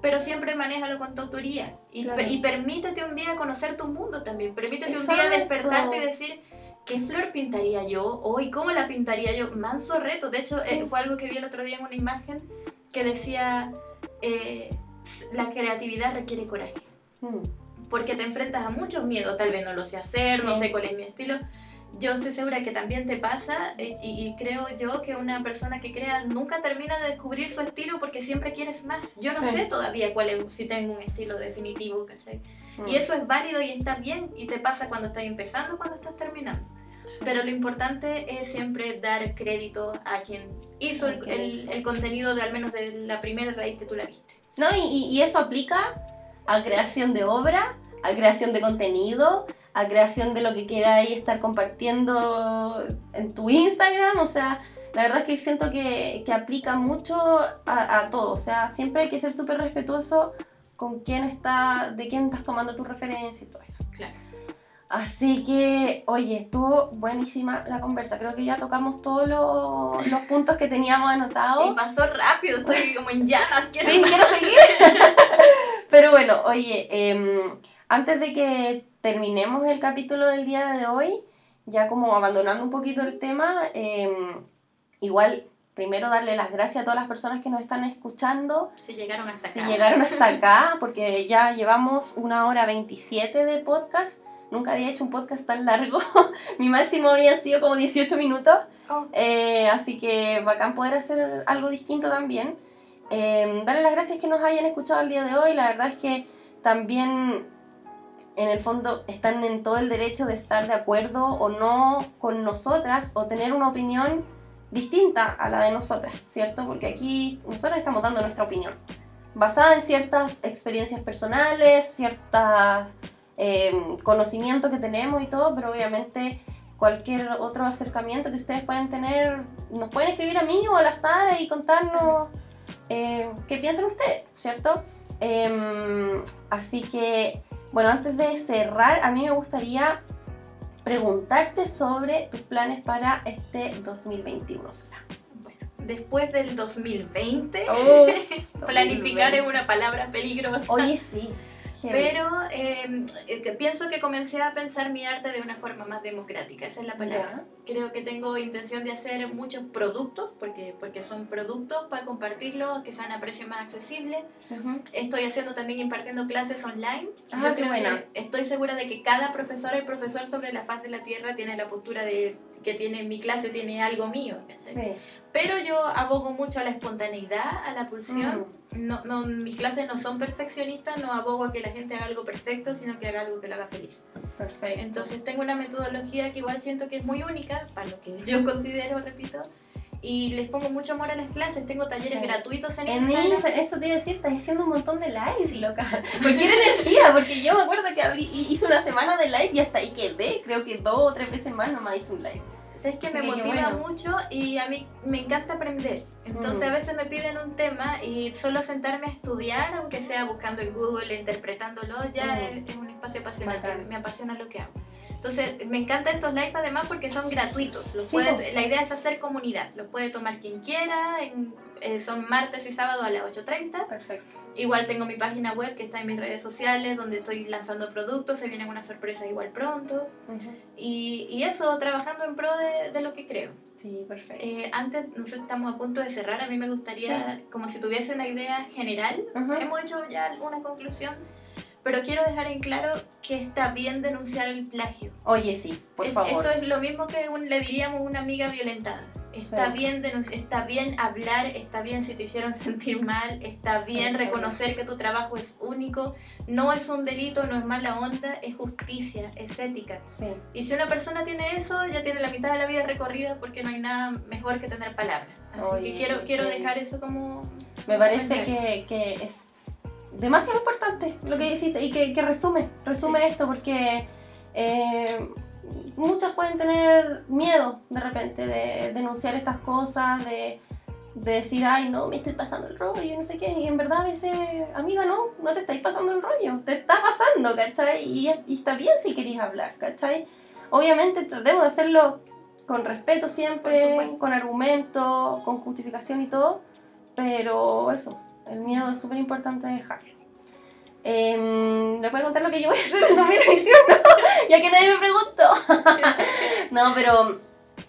S2: Pero siempre manéjalo con tu autoría y, y permítete un día conocer tu mundo también. Permítete un día despertarte y decir, ¿qué flor pintaría yo hoy? ¿Cómo la pintaría yo? Manso reto. De hecho, eh, fue algo que vi el otro día en una imagen que decía, eh, la creatividad requiere coraje. Mm. Porque te enfrentas a muchos miedos, tal vez no lo sé hacer, no sé cuál es mi estilo, yo estoy segura que también te pasa y, creo yo que una persona que crea nunca termina de descubrir su estilo porque siempre quieres más. Yo no sé todavía cuál es, si tengo un estilo definitivo, ¿cachai? Mm. Y eso es válido y está bien y te pasa cuando estás empezando, cuando estás terminando. Pero lo importante es siempre dar crédito a quien hizo el, el, contenido de al menos de la primera raíz que tú la viste.
S1: No, y, y eso aplica a creación de obra, a creación de contenido, a creación de lo que quieras estar compartiendo en tu Instagram, o sea, la verdad es que siento que, que aplica mucho a, a, todo, o sea, siempre hay que ser súper respetuoso con quién está, de quién estás tomando tu referencia y todo eso.
S2: Claro.
S1: Así que, oye, estuvo buenísima la conversa. Creo que ya tocamos todos los, los puntos que teníamos anotados.
S2: Y pasó rápido, estoy como en llamas.
S1: Quiero sí, quiero seguir. Pero bueno, oye, eh, antes de que terminemos el capítulo del día de hoy, ya como abandonando un poquito el tema, em, igual primero darle las gracias a todas las personas que nos están escuchando.
S2: Si llegaron hasta
S1: acá. Si llegaron hasta acá, porque ya llevamos una hora 27 de podcast. Nunca había hecho un podcast tan largo. Mi máximo había sido como 18 minutos. Oh. Eh, así que bacán poder hacer algo distinto también. Eh, darle las gracias que nos hayan escuchado el día de hoy. La verdad es que también en el fondo están en todo el derecho de estar de acuerdo o no con nosotras o tener una opinión distinta a la de nosotras, ¿cierto? Porque aquí nosotras estamos dando nuestra opinión, basada en ciertas experiencias personales, ciertos em, conocimientos que tenemos y todo, pero obviamente cualquier otro acercamiento que ustedes puedan tener, nos pueden escribir a mí o a la Sara y contarnos eh, qué piensan ustedes, ¿cierto? Em, así que bueno, antes de cerrar, a mí me gustaría preguntarte sobre tus planes para este 2021,
S2: Bueno, después del 2020, planificar es una palabra peligrosa.
S1: Oye, sí.
S2: Pero em, eh, pienso que comencé a pensar mi arte de una forma más democrática, esa es la palabra. Creo que tengo intención de hacer muchos productos, porque, porque son productos para compartirlos, que sean a precio más accesible. Estoy haciendo también impartiendo clases online.
S1: Ah, Yo creo que
S2: estoy segura de que cada profesora y profesor sobre la faz de la Tierra tiene la postura de que tiene mi clase tiene algo mío. Pero yo abogo mucho a la espontaneidad, a la pulsión. Mm. No, no, mis clases no son perfeccionistas, no abogo a que la gente haga algo perfecto, sino que haga algo que lo haga feliz.
S1: Perfecto.
S2: Entonces tengo una metodología que igual siento que es muy única, para lo que yo considero, repito, y les pongo mucho amor a las clases. Tengo talleres gratuitos en, en Instagram.
S1: Eso te iba a decir, estás haciendo un montón de lives, sí. loca. Cualquier energía, porque yo me acuerdo que abrí, hice una semana de live y hasta ahí quedé. Creo que dos o tres veces más nomás hice un live.
S2: Es que me motiva mucho y a mí me encanta aprender. Entonces a veces me piden un tema y solo sentarme a estudiar, aunque sea buscando en Google, interpretándolo, ya es, un espacio apasionante. Me apasiona lo que hago. Entonces, me encantan estos live además porque son gratuitos. Los puede, la idea es hacer comunidad. Los puede tomar quien quiera. En, eh, son martes y sábado a las 8.30.
S1: Perfecto.
S2: Igual tengo mi página web que está en mis redes sociales donde estoy lanzando productos. Se vienen unas sorpresas igual pronto. y, y, eso, trabajando en pro de, de lo que creo.
S1: Sí, perfecto.
S2: Eh, antes, no sé, estamos a punto de cerrar. A mí me gustaría, como si tuviese una idea general. Hemos hecho ya una conclusión pero quiero dejar en claro que está bien denunciar el plagio.
S1: Oye, sí, por favor.
S2: Esto es lo mismo que le diríamos a una amiga violentada. Está bien denunciar, está bien hablar, está bien si te hicieron sentir mal, está bien reconocer que tu trabajo es único, no es un delito, no es mala onda, es justicia, es ética.
S1: Sí.
S2: Y si una persona tiene eso, ya tiene la mitad de la vida recorrida porque no hay nada mejor que tener palabras. Así que quiero, quiero dejar eso como...
S1: Me parece que, que es demasiado importante lo que hiciste y que, que resume, resume esto porque eh, muchas pueden tener miedo de repente de denunciar estas cosas, de, decir, ay, no, me estoy pasando el rollo, no sé qué, y en verdad a veces, amiga, no, no te estáis pasando el rollo, te está pasando, ¿cachai? Y, y está bien si queréis hablar, ¿cachai? Obviamente tratemos de hacerlo con respeto siempre, con argumento, con justificación y todo, pero eso, el miedo es súper importante dejarlo. Eh, ¿Le puedo contar lo que yo voy a hacer en 2021? ya que nadie me preguntó. no, pero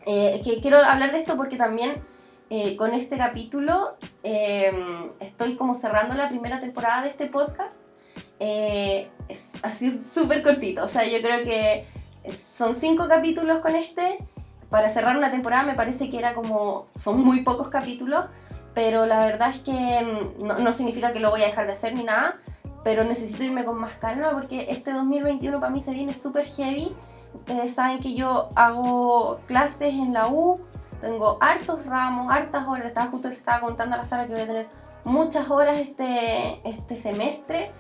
S1: eh, que quiero hablar de esto porque también eh, con este capítulo em, estoy como cerrando la primera temporada de este podcast. Eh, es así súper cortito. O sea, yo creo que son cinco capítulos con este. Para cerrar una temporada me parece que era como... Son muy pocos capítulos. Pero la verdad es que em, no, no significa que lo voy a dejar de hacer ni nada pero necesito irme con más calma porque este 2021 para mí se viene súper heavy. Ustedes saben que yo hago clases en la U, tengo hartos ramos, hartas horas. Estaba justo estaba contando a la sala que voy a tener muchas horas este, este semestre.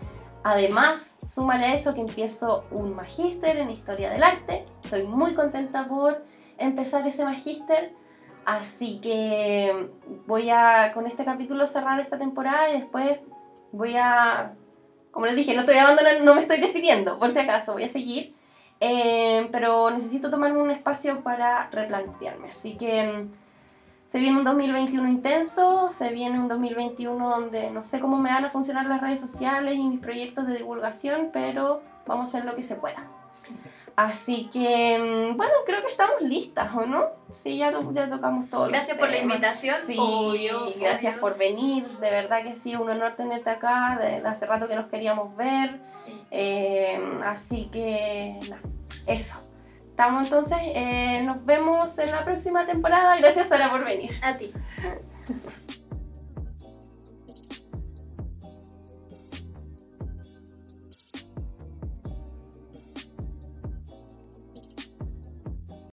S1: Además, súmale a eso que empiezo un magíster en historia del arte. Estoy muy contenta por empezar ese magíster. Así que voy a con este capítulo cerrar esta temporada y después voy a como les dije, no estoy abandonando, no me estoy decidiendo, por si acaso, voy a seguir. Eh, pero necesito tomarme un espacio para replantearme. Así que mm, se viene un 2021 intenso, se viene un 2021 donde no sé cómo me van a funcionar las redes sociales y mis proyectos de divulgación, pero vamos a hacer lo que se pueda. Así que, mm, bueno, creo que estamos listas, ¿o no? Sí, ya, ya tocamos todo.
S2: Gracias por la invitación.
S1: Sí, gracias por venir. De verdad que sí, un honor tenerte acá. De, hace rato que nos queríamos ver. Eh, así que, eso. Estamos entonces, eh, nos vemos en la próxima temporada. Gracias, Sara, por venir.
S2: A ti.